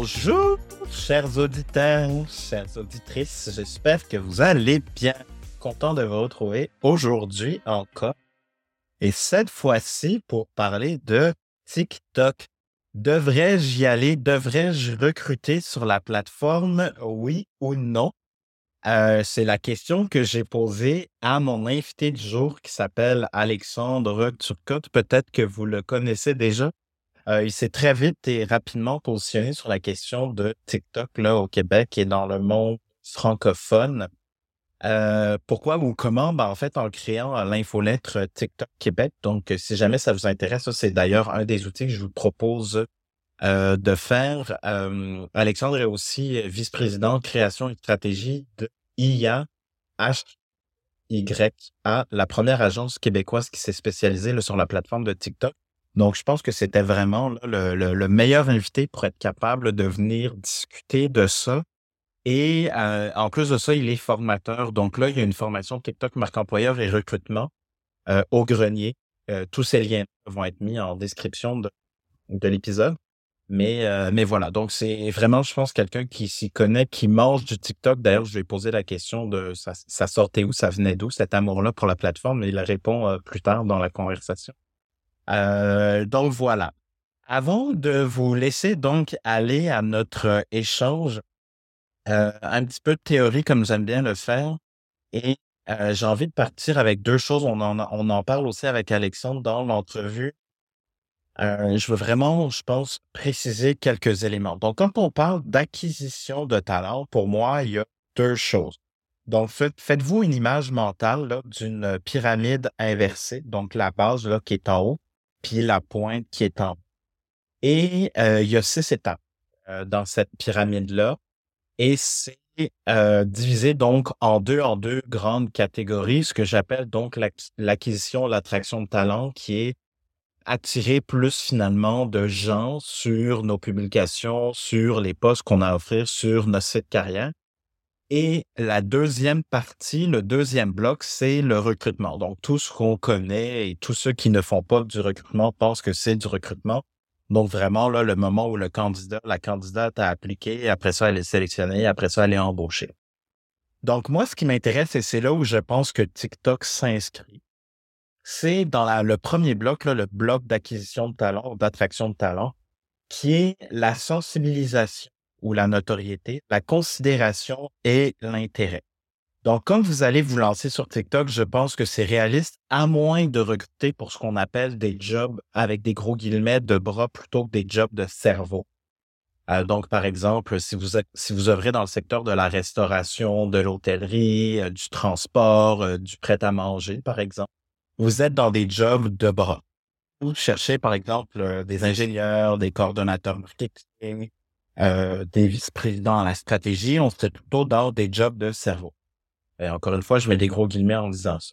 Bonjour, chers auditeurs, chères auditrices. J'espère que vous allez bien. Content de vous retrouver aujourd'hui encore. Et cette fois-ci pour parler de TikTok. Devrais-je y aller? Devrais-je recruter sur la plateforme? Oui ou non? Euh, c'est la question que j'ai posée à mon invité du jour qui s'appelle Alexandre Turcotte. Peut-être que vous le connaissez déjà. Euh, il s'est très vite et rapidement positionné sur la question de TikTok là, au Québec et dans le monde francophone. Euh, pourquoi ou comment? Ben, en fait, en créant l'infolettre TikTok Québec. Donc, si jamais ça vous intéresse, c'est d'ailleurs un des outils que je vous propose euh, de faire. Alexandre est aussi vice-président création et stratégie de IA HYA, la première agence québécoise qui s'est spécialisée sur la plateforme de TikTok. Donc, je pense que c'était vraiment le, meilleur invité pour être capable de venir discuter de ça. Et euh, en plus de ça, il est formateur. Donc là, il y a une formation TikTok marque employeur et recrutement euh, au grenier. Euh, tous ces liens vont être mis en description de, l'épisode. Mais, voilà, donc c'est vraiment, je pense, quelqu'un qui s'y connaît, qui mange du TikTok. D'ailleurs, je lui ai posé la question de ça, sortait où, ça venait d'où, cet amour-là pour la plateforme, il répond plus tard dans la conversation. Euh, donc voilà. Avant de vous laisser donc aller à notre échange, euh, un petit peu de théorie comme j'aime bien le faire. Et euh, j'ai envie de partir avec deux choses. On en, on en parle aussi avec Alexandre dans l'entrevue. je veux vraiment, je pense, préciser quelques éléments. Donc, quand on parle d'acquisition de talent, pour moi, il y a deux choses. Donc, faites-vous une image mentale d'une pyramide inversée, donc la base là, qui est en haut, puis la pointe qui est en Et euh, il y a six étapes euh, dans cette pyramide-là. Et c'est euh, divisé donc en deux, en deux grandes catégories, ce que j'appelle donc l'acquisition, l'attraction de talent, qui est attirer plus finalement de gens sur nos publications, sur les postes qu'on a à offrir sur notre site carrière. Et la deuxième partie, le deuxième bloc, c'est le recrutement. Donc, tout ce qu'on connaît et tous ceux qui ne font pas du recrutement pensent que c'est du recrutement. Donc, vraiment, là, le moment où le candidat, la candidate a appliqué, après ça, elle est sélectionnée, après ça, elle est embauchée. Donc, moi, ce qui m'intéresse, et c'est là où je pense que TikTok s'inscrit, c'est dans le premier bloc, là, le bloc d'acquisition de talent, d'attraction de talent, qui est la sensibilisation ou la notoriété, la considération et l'intérêt. Donc, comme vous allez vous lancer sur TikTok, je pense que c'est réaliste, à moins de recruter pour ce qu'on appelle des jobs avec des gros guillemets de bras plutôt que des jobs de cerveau. Euh, donc, par exemple, si vous, si vous œuvrez dans le secteur de la restauration, de l'hôtellerie, euh, du transport, euh, du prêt-à-manger, par exemple, vous êtes dans des jobs de bras. Vous cherchez, par exemple, des ingénieurs, des coordonnateurs marketing, euh, des vice-présidents à la stratégie, on serait plutôt dans des jobs de cerveau. Et encore une fois, je mets des gros guillemets en disant ça.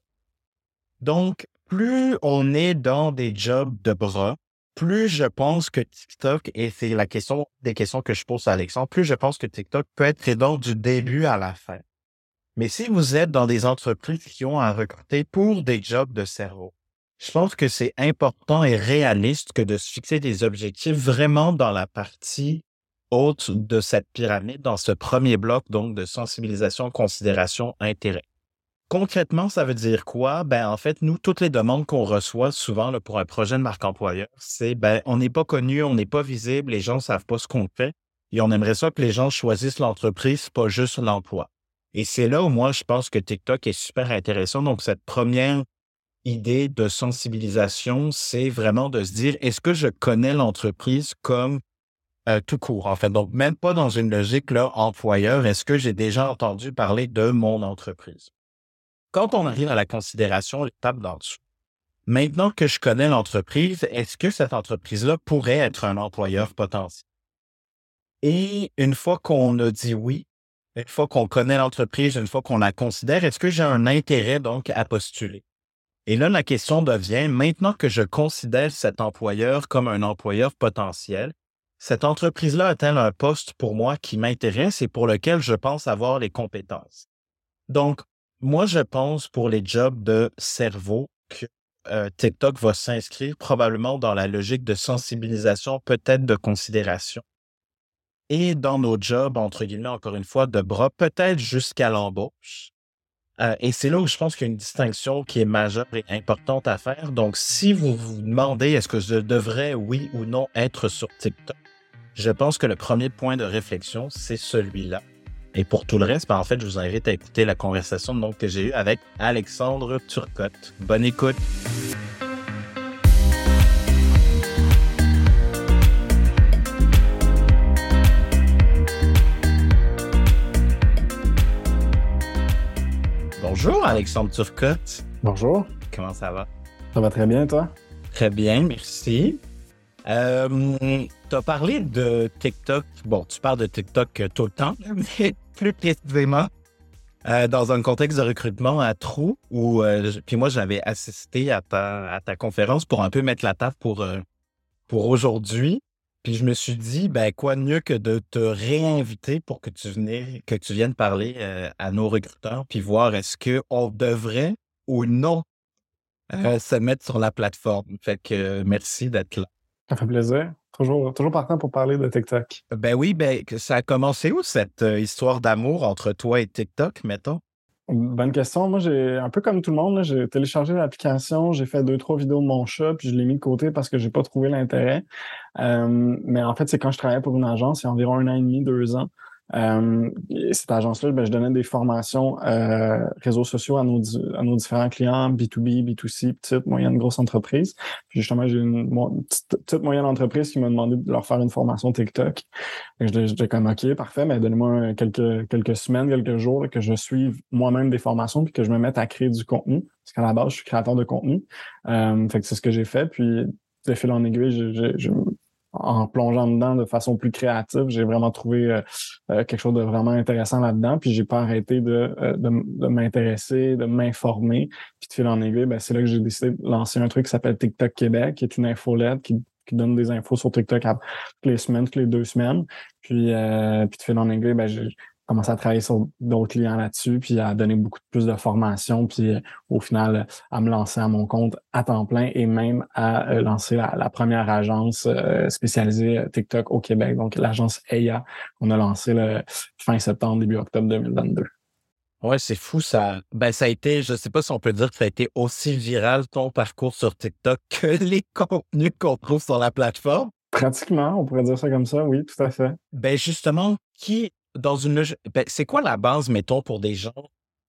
Donc, plus on est dans des jobs de bras, plus je pense que TikTok, et c'est la question des questions que je pose à Alexandre, plus je pense que TikTok peut être présent du début à la fin. Mais si vous êtes dans des entreprises qui ont à recruter pour des jobs de cerveau, je pense que c'est important et réaliste que de se fixer des objectifs vraiment dans la partie haute de cette pyramide dans ce premier bloc, donc de sensibilisation, considération, intérêt. Concrètement, ça veut dire quoi? Ben, en fait, nous, toutes les demandes qu'on reçoit souvent pour un projet de marque employeur, c'est ben, on n'est pas connu, on n'est pas visible, les gens ne savent pas ce qu'on fait et on aimerait ça que les gens choisissent l'entreprise, pas juste l'emploi. Et c'est là où moi, je pense que TikTok est super intéressant. Donc, cette première idée de sensibilisation, c'est vraiment de se dire, est-ce que je connais l'entreprise comme euh, tout court, en fait. Donc, même pas dans une logique là, employeur, est-ce que j'ai déjà entendu parler de mon entreprise? Quand on arrive à la considération, l'étape d'en dessous. Maintenant que je connais l'entreprise, est-ce que cette entreprise-là pourrait être un employeur potentiel? Et une fois qu'on a dit oui, une fois qu'on connaît l'entreprise, une fois qu'on la considère, est-ce que j'ai un intérêt donc à postuler? Et là, la question devient, maintenant que je considère cet employeur comme un employeur potentiel, cette entreprise-là a-t-elle un poste pour moi qui m'intéresse et pour lequel je pense avoir les compétences? Donc, moi, je pense pour les jobs de cerveau que euh, TikTok va s'inscrire probablement dans la logique de sensibilisation, peut-être de considération. et dans nos jobs, entre guillemets, encore une fois, de bras, peut-être jusqu'à l'embauche. Euh, et c'est là où je pense qu'il y a une distinction qui est majeure et importante à faire. Donc, si vous vous demandez est-ce que je devrais, oui ou non, être sur TikTok, je pense que le premier point de réflexion, c'est celui-là. Et pour tout le reste, ben, en fait, je vous invite à écouter la conversation donc, que j'ai eue avec Alexandre Turcotte. Bonne écoute. Bonjour Alexandre Turcotte. Bonjour. Comment ça va? Ça va très bien, toi? Très bien, merci. Euh, tu as parlé de TikTok. Bon, tu parles de TikTok tout le temps, mais plus précisément euh, dans un contexte de recrutement à Trou, où euh, puis moi j'avais assisté à ta, à ta conférence pour un peu mettre la table pour, euh, pour aujourd'hui. Puis je me suis dit, ben quoi de mieux que de te réinviter pour que tu viennes, que tu viennes parler à nos recruteurs, puis voir est-ce qu'on devrait ou non se mettre sur la plateforme. Fait que merci d'être là. Ça fait plaisir. Toujours, toujours partant pour parler de TikTok. Ben oui, ben ça a commencé où cette euh, histoire d'amour entre toi et TikTok, mettons? Bonne question. Moi, j'ai un peu comme tout le monde, j'ai téléchargé l'application, j'ai fait deux, trois vidéos de mon chat, puis je l'ai mis de côté parce que j'ai pas trouvé l'intérêt. Euh, mais en fait, c'est quand je travaillais pour une agence, il y a environ un an et demi, deux ans. Euh, cette agence-là, ben, je donnais des formations euh, réseaux sociaux à nos, à nos différents clients, B2B, B2C, petites, moyennes, grosses entreprises. Puis justement, j'ai une, petite, moyenne entreprise qui m'a demandé de leur faire une formation TikTok. J'étais comme OK, parfait, mais donnez-moi quelques, quelques semaines, quelques jours que je suive moi-même des formations puis que je me mette à créer du contenu. Parce qu'à la base, je suis créateur de contenu. Euh, fait que c'est ce que j'ai fait. Puis de fil en aiguille, je, je, en plongeant dedans de façon plus créative, j'ai vraiment trouvé euh, euh, quelque chose de vraiment intéressant là-dedans. Puis j'ai pas arrêté de, euh, de, m'intéresser, de m'informer. Puis de fil en aiguille, ben, c'est là que j'ai décidé de lancer un truc qui s'appelle TikTok Québec, qui est une infolette qui, qui donne des infos sur TikTok toutes les semaines, toutes les deux semaines. Puis, puis de fil en aiguille, ben, j'ai commencé à travailler sur d'autres clients là-dessus, puis à donner beaucoup plus de formation, puis euh, au final, à me lancer à mon compte à temps plein et même à euh, lancer la, première agence euh, spécialisée TikTok au Québec, donc l'agence EIA, qu'on a lancé le fin septembre, début octobre 2022. Ouais, c'est fou, ça. Ben, ça a été, je sais pas si on peut dire que ça a été aussi viral ton parcours sur TikTok que les contenus qu'on trouve sur la plateforme. Pratiquement, on pourrait dire ça comme ça, oui, tout à fait. Ben, justement, qui dans une ben, c'est quoi la base, mettons, pour des gens?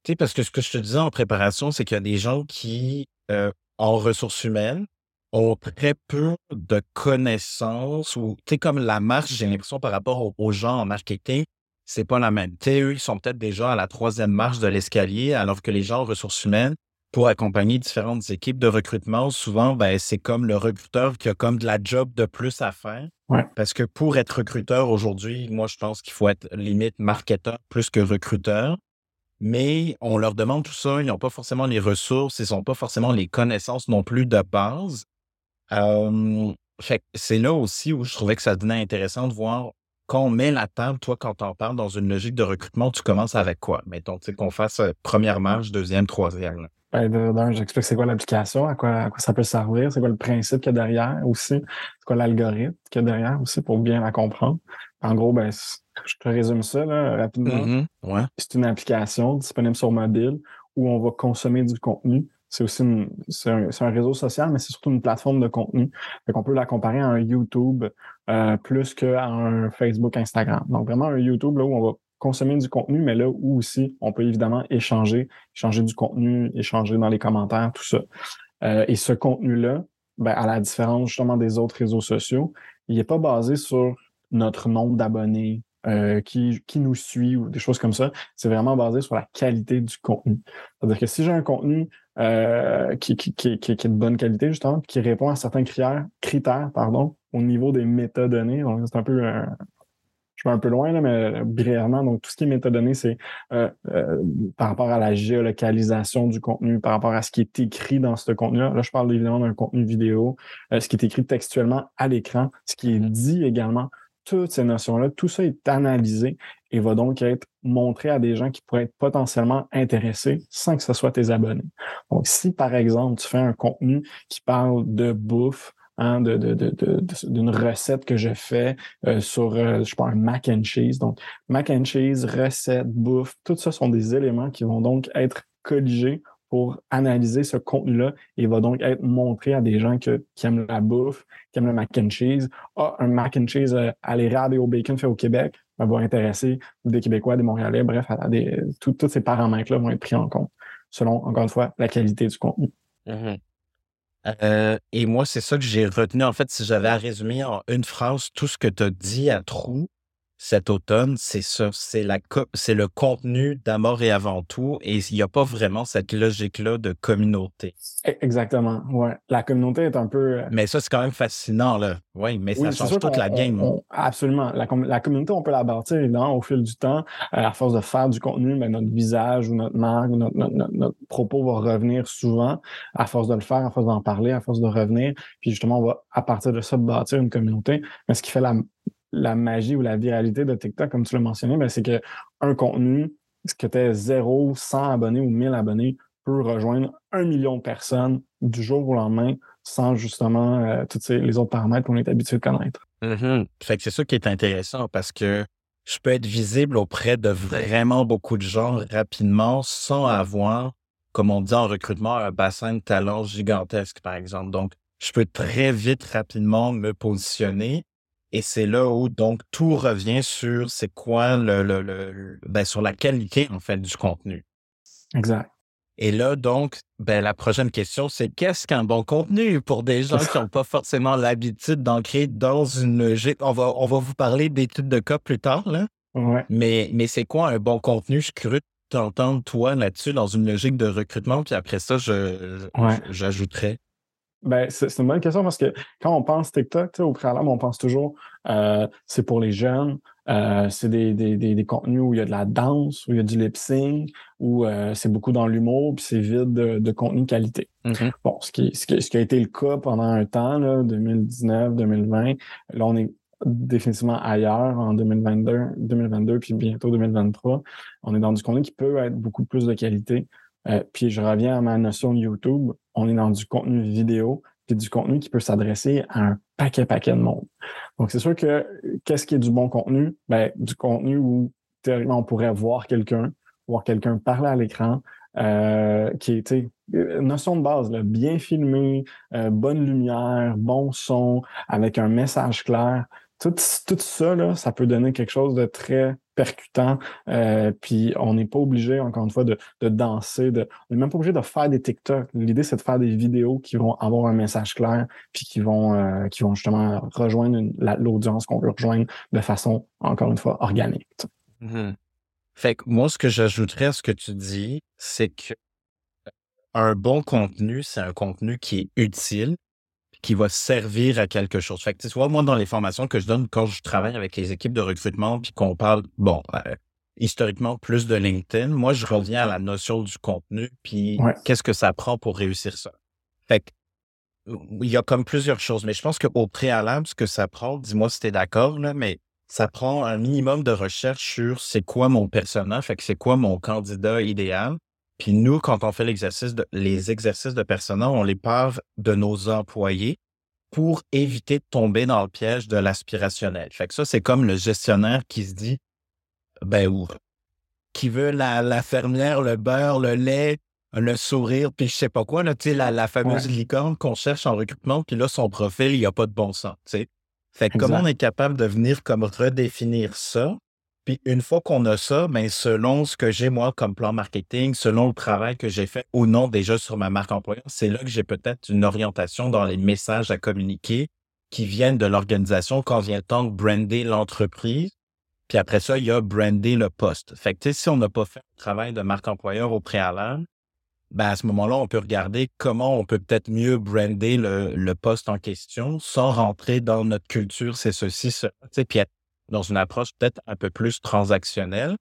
Tu sais, parce que ce que je te disais en préparation, c'est qu'il y a des gens qui, euh, en ressources humaines, ont très peu de connaissances ou, tu sais, comme la marche, j'ai l'impression par rapport aux, gens en marketing, c'est pas la même. Tu sais, eux, ils sont peut-être déjà à la troisième marche de l'escalier, alors que les gens en ressources humaines, pour accompagner différentes équipes de recrutement, souvent, ben, c'est comme le recruteur qui a comme de la job de plus à faire. Parce que pour être recruteur aujourd'hui, moi, je pense qu'il faut être limite marketeur plus que recruteur. Mais on leur demande tout ça, ils n'ont pas forcément les ressources, ils n'ont pas forcément les connaissances non plus de base. c'est là aussi où je trouvais que ça devenait intéressant de voir quand on met la table, toi, quand on parle dans une logique de recrutement, tu commences avec quoi? Mettons, tu sais, qu'on fasse euh, première marche, deuxième, troisième. Ben, j'explique c'est quoi l'application, à quoi, à quoi ça peut servir, c'est quoi le principe qu'il y a derrière aussi, c'est quoi l'algorithme qu'il y a derrière aussi pour bien la comprendre. En gros, ben, je te résume ça là, rapidement. Mm-hmm. C'est une application disponible sur mobile où on va consommer du contenu. C'est aussi une, c'est un, un, réseau social, mais c'est surtout une plateforme de contenu. Fait qu'on peut la comparer à un YouTube euh, plus qu'à un Facebook, Instagram. Donc vraiment un YouTube là où on va consommer du contenu, mais là où aussi on peut évidemment échanger, échanger du contenu, échanger dans les commentaires, tout ça. Euh, et ce contenu-là, ben, à la différence justement des autres réseaux sociaux, il n'est pas basé sur notre nombre d'abonnés, euh, qui, qui nous suit ou des choses comme ça. C'est vraiment basé sur la qualité du contenu. C'est-à-dire que si j'ai un contenu euh, qui, qui, qui, est de bonne qualité, justement, qui répond à certains critères, critères pardon, au niveau des métadonnées, donc c'est un peu je vais un peu loin, là, mais brièvement, donc tout ce qui est métadonnées, c'est euh, euh, par rapport à la géolocalisation du contenu, par rapport à ce qui est écrit dans ce contenu-là. Là, je parle évidemment d'un contenu vidéo, euh, ce qui est écrit textuellement à l'écran, ce qui est dit également, toutes ces notions-là, tout ça est analysé et va donc être montré à des gens qui pourraient être potentiellement intéressés sans que ce soit tes abonnés. Donc, si par exemple, tu fais un contenu qui parle de bouffe, hein, d'une recette que je fais euh, sur, euh, je un mac and cheese. Donc, mac and cheese, recette, bouffe, tout ça sont des éléments qui vont donc être colligés pour analyser ce contenu-là et va donc être montré à des gens qui aiment la bouffe, qui aiment le mac and cheese. Ah, un mac and cheese euh, à l'érable et au bacon fait au Québec ben, va intéresser des Québécois, des Montréalais, bref, tous ces paramètres-là vont être pris en compte selon, encore une fois, la qualité du contenu. Mm-hmm. Euh, et moi, c'est ça que j'ai retenu. En fait, si j'avais à résumer en une phrase tout ce que tu as dit à Trou, cet automne, c'est ça, c'est la c'est le contenu d'Amour et avant tout, et il n'y a pas vraiment cette logique-là de communauté. E, exactement, ouais. La communauté est un peu. Euh, mais ça, c'est quand même fascinant, là. Oui, mais ça change toute la game. absolument. La, la, communauté, on peut la bâtir, évidemment, au fil du temps. Euh, à force de faire du contenu, ben, notre visage ou notre marque notre, notre, propos va revenir souvent, à force de le faire, à force d'en parler, à force de revenir. Puis justement, on va, à partir de ça, bâtir une communauté. Mais ce qui fait la, la magie ou la viralité de TikTok, comme tu l'as mentionné, ben, c'est que un contenu, ce que tu es 0, 100 abonnés ou 1000 abonnés, peut rejoindre un million de personnes du jour au lendemain sans justement euh, tous les autres paramètres qu'on est habitué de connaître. Mm-hmm. Fait que c'est ça qui est intéressant parce que je peux être visible auprès de vraiment beaucoup de gens rapidement sans avoir, comme on dit en recrutement, un bassin de talent gigantesque, par exemple. Donc, je peux très vite, rapidement me positionner et c'est là où donc tout revient sur c'est quoi le, le, le ben, sur la qualité en fait du contenu. Exact. Et là, donc, ben, la prochaine question, c'est qu'est-ce qu'un bon contenu pour des gens qui n'ont pas forcément l'habitude d'ancrer dans une logique? On va, on va vous parler d'études de cas plus tard, là. Ouais. Mais, mais c'est quoi un bon contenu? Je de t'entendre, toi, là-dessus, dans une logique de recrutement. Puis après ça, je, j'ajouterai. Ben, c'est une bonne question parce que quand on pense TikTok, au préalable, on pense toujours euh, c'est pour les jeunes, euh, c'est des, des, des, contenus où il y a de la danse, où il y a du lip sync, où euh, c'est beaucoup dans l'humour, puis c'est vide de, de, contenu qualité. Mm-hmm. Bon, ce qui, ce, qui, ce qui a été le cas pendant un temps, là, 2019, 2020, là, on est définitivement ailleurs en 2022, 2022 puis bientôt 2023. On est dans du contenu qui peut être beaucoup plus de qualité. Euh, puis je reviens à ma notion de YouTube. On est dans du contenu vidéo, puis du contenu qui peut s'adresser à un paquet, paquet de monde. Donc, c'est sûr que qu'est-ce qui est du bon contenu? Ben, du contenu où théoriquement on pourrait voir quelqu'un, voir quelqu'un parler à l'écran, euh, qui est notion de base, là, bien filmé, euh, bonne lumière, bon son, avec un message clair. Tout, tout ça, là, ça peut donner quelque chose de très percutant. Euh, puis on n'est pas obligé, encore une fois, de, danser. De, on n'est même pas obligé de faire des TikTok. L'idée, c'est de faire des vidéos qui vont avoir un message clair, puis qui vont, euh, qui vont justement rejoindre l'audience qu'on veut rejoindre de façon, encore une fois, organique. Mmh fait que moi, ce que j'ajouterais à ce que tu dis, c'est que un bon contenu, c'est un contenu qui est utile, qui va servir à quelque chose. Fait que, tu vois, moi, dans les formations que je donne quand je travaille avec les équipes de recrutement, puis qu'on parle, bon, euh, historiquement, plus de LinkedIn, moi, je reviens à la notion du contenu, puis qu'est-ce que ça prend pour réussir ça? Fait que, il y a comme plusieurs choses, mais je pense qu'au préalable, ce que ça prend, dis-moi si tu es d'accord, là, mais ça prend un minimum de recherche sur c'est quoi mon personnage, fait que c'est quoi mon candidat idéal. Puis nous, quand on fait l'exercice de, les exercices de persona, on les parle de nos employés pour éviter de tomber dans le piège de l'aspirationnel. Fait que ça, c'est comme le gestionnaire qui se dit, ben, ou, qui veut la, la fermière, le beurre, le lait, le sourire, puis je sais pas quoi, là, tu sais, la, la fameuse licorne qu'on cherche en recrutement, puis là, son profil, il n'y a pas de bon sens, tu sais. Fait que comment on est capable de venir comme redéfinir ça puis une fois qu'on a ça, ben selon ce que j'ai moi comme plan marketing, selon le travail que j'ai fait ou non déjà sur ma marque employeur, c'est là que j'ai peut-être une orientation dans les messages à communiquer qui viennent de l'organisation quand vient le temps de brander l'entreprise. Puis après ça, il y a brander le poste. Fait que si on n'a pas fait le travail de marque employeur au préalable, ben à ce moment-là, on peut regarder comment on peut peut-être mieux brander le, le poste en question sans rentrer dans notre culture, c'est ceci, ça. Puis être dans une approche peut-être un peu plus transactionnelle.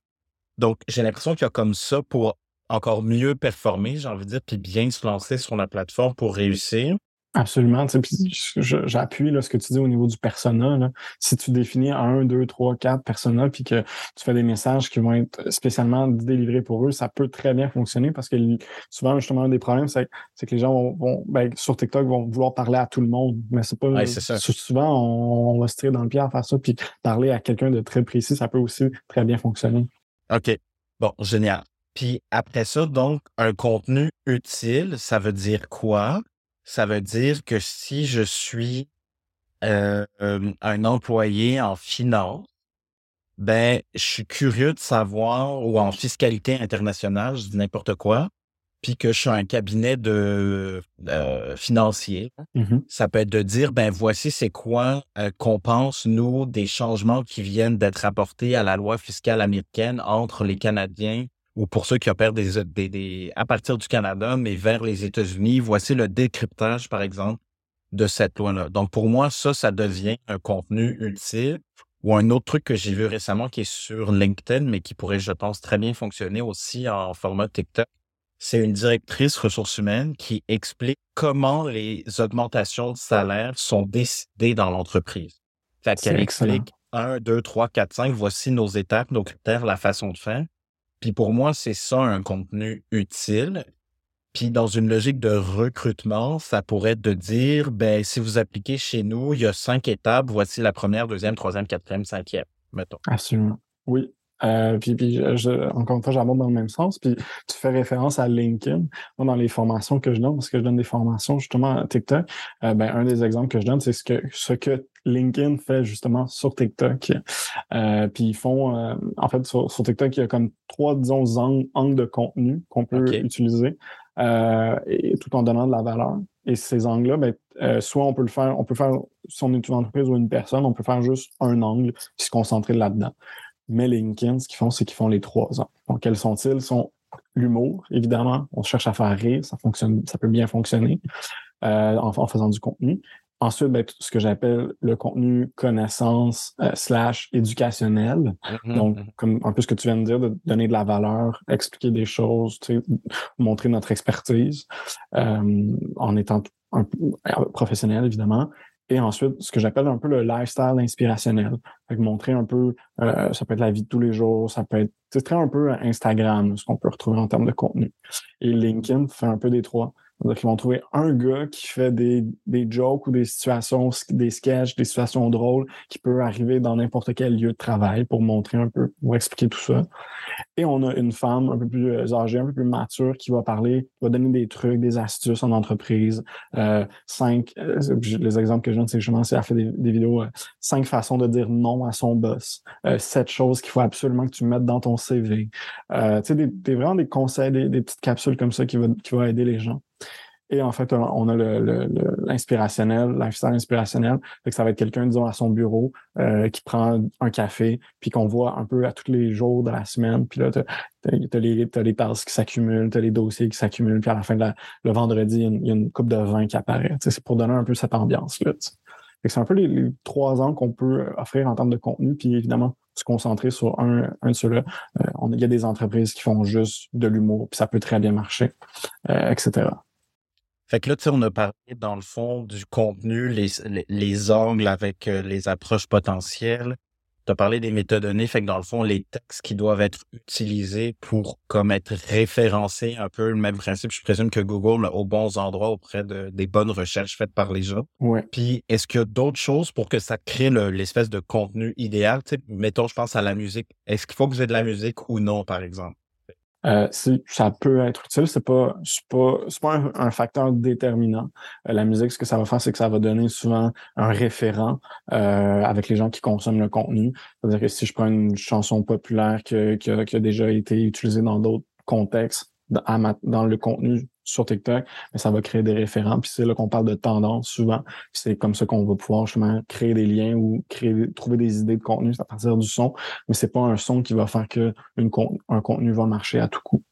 Donc, j'ai l'impression qu'il y a comme ça pour encore mieux performer, j'ai envie de dire, puis bien se lancer sur la plateforme pour réussir. Absolument. J'appuie ce que tu dis au niveau du persona. Si tu définis un, deux, trois, quatre personas, puis que tu fais des messages qui vont être spécialement délivrés pour eux, ça peut très bien fonctionner parce que souvent, justement, un des problèmes, c'est que les gens vont, ben, sur TikTok vont vouloir parler à tout le monde. Mais c'est pas. Souvent, on, va se tirer dans le pied à faire ça, puis parler à quelqu'un de très précis, ça peut aussi très bien fonctionner. OK. Bon, génial. Puis après ça, donc, un contenu utile, ça veut dire quoi? Ça veut dire que si je suis euh, un employé en finance, ben, je suis curieux de savoir, ou en fiscalité internationale, je dis n'importe quoi, puis que je suis un cabinet de euh, financier, mmh ça peut être de dire, ben voici c'est quoi euh, qu'on pense, nous, des changements qui viennent d'être apportés à la loi fiscale américaine entre les Canadiens ou pour ceux qui opèrent des, des, à partir du Canada, mais vers les États-Unis, voici le décryptage, par exemple, de cette loi-là. Donc, pour moi, ça, ça devient un contenu utile. Ou un autre truc que j'ai vu récemment qui est sur LinkedIn, mais qui pourrait, je pense, très bien fonctionner aussi en format TikTok. C'est une directrice ressources humaines qui explique comment les augmentations de salaire sont décidées dans l'entreprise. Fait qu'elle explique 1, 2, 3, 4, 5, voici nos étapes, nos critères, la façon de faire. Puis pour moi, c'est ça un contenu utile. Puis dans une logique de recrutement, ça pourrait être de dire, ben, si vous appliquez chez nous, il y a cinq étapes, voici la première, deuxième, troisième, quatrième, cinquième, mettons. Absolument. Oui. Euh, puis, puis je, encore une fois, j'aborde dans le même sens. Puis tu fais référence à LinkedIn. Moi, dans les formations que je donne, parce que je donne des formations justement à TikTok, euh, ben, un des exemples que je donne, c'est ce que, ce que LinkedIn fait justement sur TikTok. Euh, puis ils font, euh, en fait, sur, TikTok, il y a comme trois, disons, angles, de contenu qu'on peut utiliser, euh, et, tout en donnant de la valeur. Et ces angles-là, ben, soit on peut le faire, on peut faire, si on est une entreprise ou une personne, on peut faire juste un angle puis se concentrer là-dedans. Mais LinkedIn, ce qu'ils font, c'est qu'ils font les trois angles. Donc, quels sont-ils? Ils sont l'humour, évidemment. On cherche à faire rire, ça fonctionne, ça peut bien fonctionner en faisant du contenu. Ensuite, ben, ce que j'appelle le contenu connaissance euh, slash éducationnel. Mm-hmm, Donc, comme un peu ce que tu viens de dire, de donner de la valeur, expliquer des choses, montrer notre expertise euh, en étant un, euh, professionnel, évidemment. Et ensuite, ce que j'appelle un peu le lifestyle inspirationnel. Fait montrer un peu, ça peut être la vie de tous les jours, ça peut être, c'est très un peu Instagram, ce qu'on peut retrouver en termes de contenu. Et LinkedIn fait un peu des trois. Donc, ils vont trouver un gars qui fait des, des jokes ou des situations, des sketchs, des situations drôles qui peut arriver dans n'importe quel lieu de travail pour montrer un peu, pour expliquer tout ça. Et on a une femme un peu plus euh, âgée, un peu plus mature qui va parler, va donner des trucs, des astuces en entreprise. Euh, cinq, euh, les exemples que je donne, c'est justement, c'est elle fait des, vidéos, cinq façons de dire non à son boss, sept choses qu'il faut absolument que tu mettes dans ton CV. tu sais, des, des, vraiment des conseils, des, des petites capsules comme ça qui va, qui va aider les gens. Et en fait, on a l'inspirationnel, le, lifestyle inspirationnel. ça va être quelqu'un, disons, à son bureau euh, qui prend un café, puis qu'on voit un peu à tous les jours de la semaine. Puis là, tu as, les, as les qui s'accumulent, tu as les dossiers qui s'accumulent, puis à la fin de le vendredi, il y, a une, coupe de vin qui apparaît. C'est pour donner un peu cette ambiance-là. C'est un peu les, trois ans qu'on peut offrir en termes de contenu, puis évidemment, se concentrer sur un, un de ceux-là. Euh, il y a des entreprises qui font juste de l'humour, puis ça peut très bien marcher, euh, etc. Fait que là, tu sais, on a parlé dans le fond du contenu, les, les, angles avec euh, les approches potentielles. Tu as parlé des métadonnées, fait que dans le fond, les textes qui doivent être utilisés pour comme être référencés, un peu le même principe. Je présume que Google met aux bons endroits auprès de, des bonnes recherches faites par les gens. Ouais. Puis, est-ce qu'il y a d'autres choses pour que ça crée l'espèce de contenu idéal? Tu sais, mettons, je pense à la musique. Est-ce qu'il faut que vous ayez de la musique ou non, par exemple? Euh, ça peut être utile, c'est pas pas pas un, facteur déterminant. Euh, la musique, ce que ça va faire, c'est que ça va donner souvent un référent euh, avec les gens qui consomment le contenu. C'est-à-dire que si je prends une chanson populaire qui, a, déjà été utilisée dans d'autres contextes, dans le contenu sur TikTok, mais ça va créer des référents. Puis c'est là qu'on parle de tendance souvent. C'est comme ça qu'on va pouvoir justement créer des liens ou créer, trouver des idées de contenu à partir du son. Mais c'est pas un son qui va faire que un contenu va marcher à tout coup.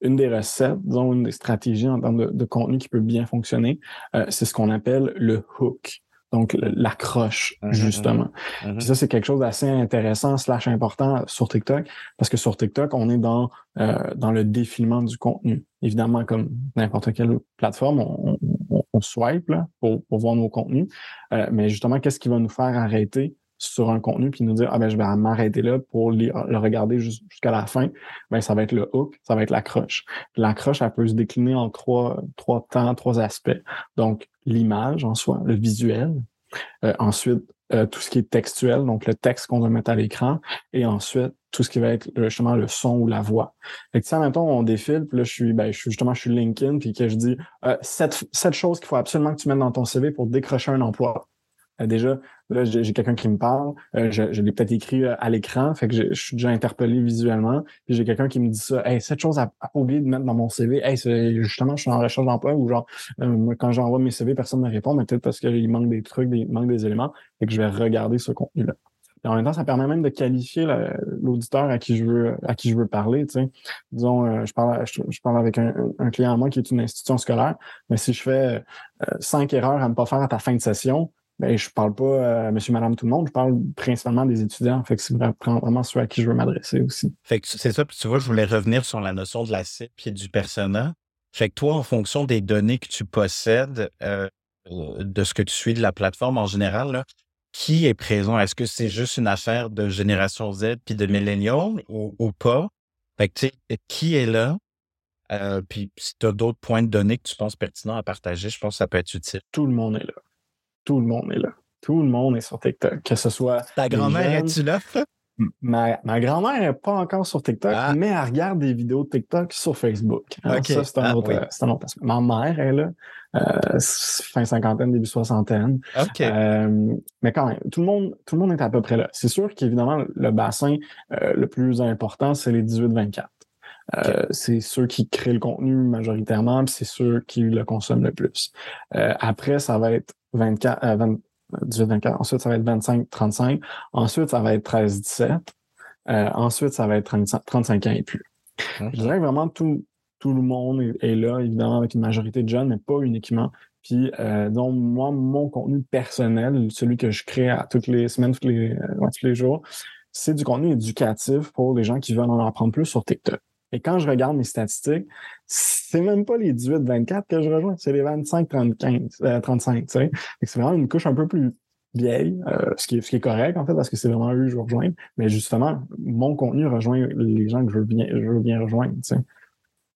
Une des recettes, disons, une des stratégies en termes de, contenu qui peut bien fonctionner, euh, c'est ce qu'on appelle le hook donc l'accroche, mmh justement. Mmh mmh ça, c'est quelque chose d'assez intéressant slash important sur TikTok, parce que sur TikTok, on est dans, euh, dans le défilement du contenu. Évidemment, comme n'importe quelle plateforme, on, on swipe là, pour, pour voir nos contenus. Euh, mais justement, qu'est-ce qui va nous faire arrêter sur un contenu puis nous dire ah ben je vais m'arrêter là pour le regarder jusqu'à la fin ben ça va être le hook ça va être l'accroche l'accroche elle peut se décliner en trois trois temps trois aspects donc l'image en soi le visuel euh, ensuite euh, tout ce qui est textuel donc le texte qu'on va mettre à l'écran et ensuite tout ce qui va être justement le son ou la voix. Fait que ça, maintenant, on défile, puis là, je suis, ben, je suis justement, je suis LinkedIn, puis que je dis euh, cette, cette chose qu'il faut absolument que tu mettes dans ton CV pour décrocher un emploi. Euh, déjà, là, j'ai quelqu'un qui me parle, euh, je, je l'ai peut-être écrit euh, à l'écran, fait que je, suis déjà interpellé visuellement. Puis j'ai quelqu'un qui me dit ça, hey, cette chose à, pas oublier de mettre dans mon CV, justement, je suis en recherche d'emploi ou genre, moi, quand j'envoie mes CV, personne ne me répond, mais peut-être parce qu'il manque des trucs, il manque des éléments, et que je vais regarder ce contenu-là. en même temps, ça permet même de qualifier l'auditeur à qui je veux à qui je veux parler. Tu sais. Disons, je parle je, parle avec un, un, client à moi qui est une institution scolaire, mais si je fais cinq erreurs à ne pas faire à ta fin de session, ben, je parle pas à monsieur, madame, tout le monde. Je parle principalement des étudiants. Fait que c'est vraiment ceux à qui je veux m'adresser aussi. Fait que c'est ça. Puis tu vois, je voulais revenir sur la notion de la cible et du persona. Fait que toi, en fonction des données que tu possèdes, euh, de ce que tu suis de la plateforme en général, là, qui est présent? Est-ce que c'est juste une affaire de génération Z puis de milléniaux ou, ou, pas? Fait que, tu sais, qui est là? Euh, puis si tu as d'autres points de données que tu penses pertinents à partager, je pense que ça peut être utile. Tout le monde est là tout le monde est là. Tout le monde est sur TikTok. Que ce soit. Ta grand-mère, est-tu là? Ma, ma grand-mère n'est pas encore sur TikTok, ah. mais elle regarde des vidéos de TikTok sur Facebook. Ça, c'est un, ah, autre, un autre aspect. Ma mère est là, euh, fin cinquantaine, début soixantaine. Euh, mais quand même, tout le monde, tout le monde est à peu près là. C'est sûr qu'évidemment, le bassin euh, le plus important, c'est les 18-24. Euh, c'est ceux qui créent le contenu majoritairement, puis c'est ceux qui le consomment le plus. Après, ça va être 24, euh, 20, 18, 24. Ensuite, ça va être 25, 35. Ensuite, ça va être 13, 17. Euh, ensuite, ça va être 35, ans et plus. Je dirais que vraiment tout, tout le monde est, là, évidemment, avec une majorité de jeunes, mais pas uniquement. Puis, euh, donc, moi, mon contenu personnel, celui que je crée à toutes les semaines, tous les, euh, tous les jours, c'est du contenu éducatif pour les gens qui veulent en apprendre plus sur TikTok. Et quand je regarde mes statistiques, c'est même pas les 18-24 que je rejoins, c'est les 25-35, 35, tu sais. C'est vraiment une couche un peu plus vieille, euh, ce, qui est, correct, en fait, parce que c'est vraiment eux que je veux rejoindre. Mais justement, mon contenu rejoint les gens que je veux bien, rejoindre, tu.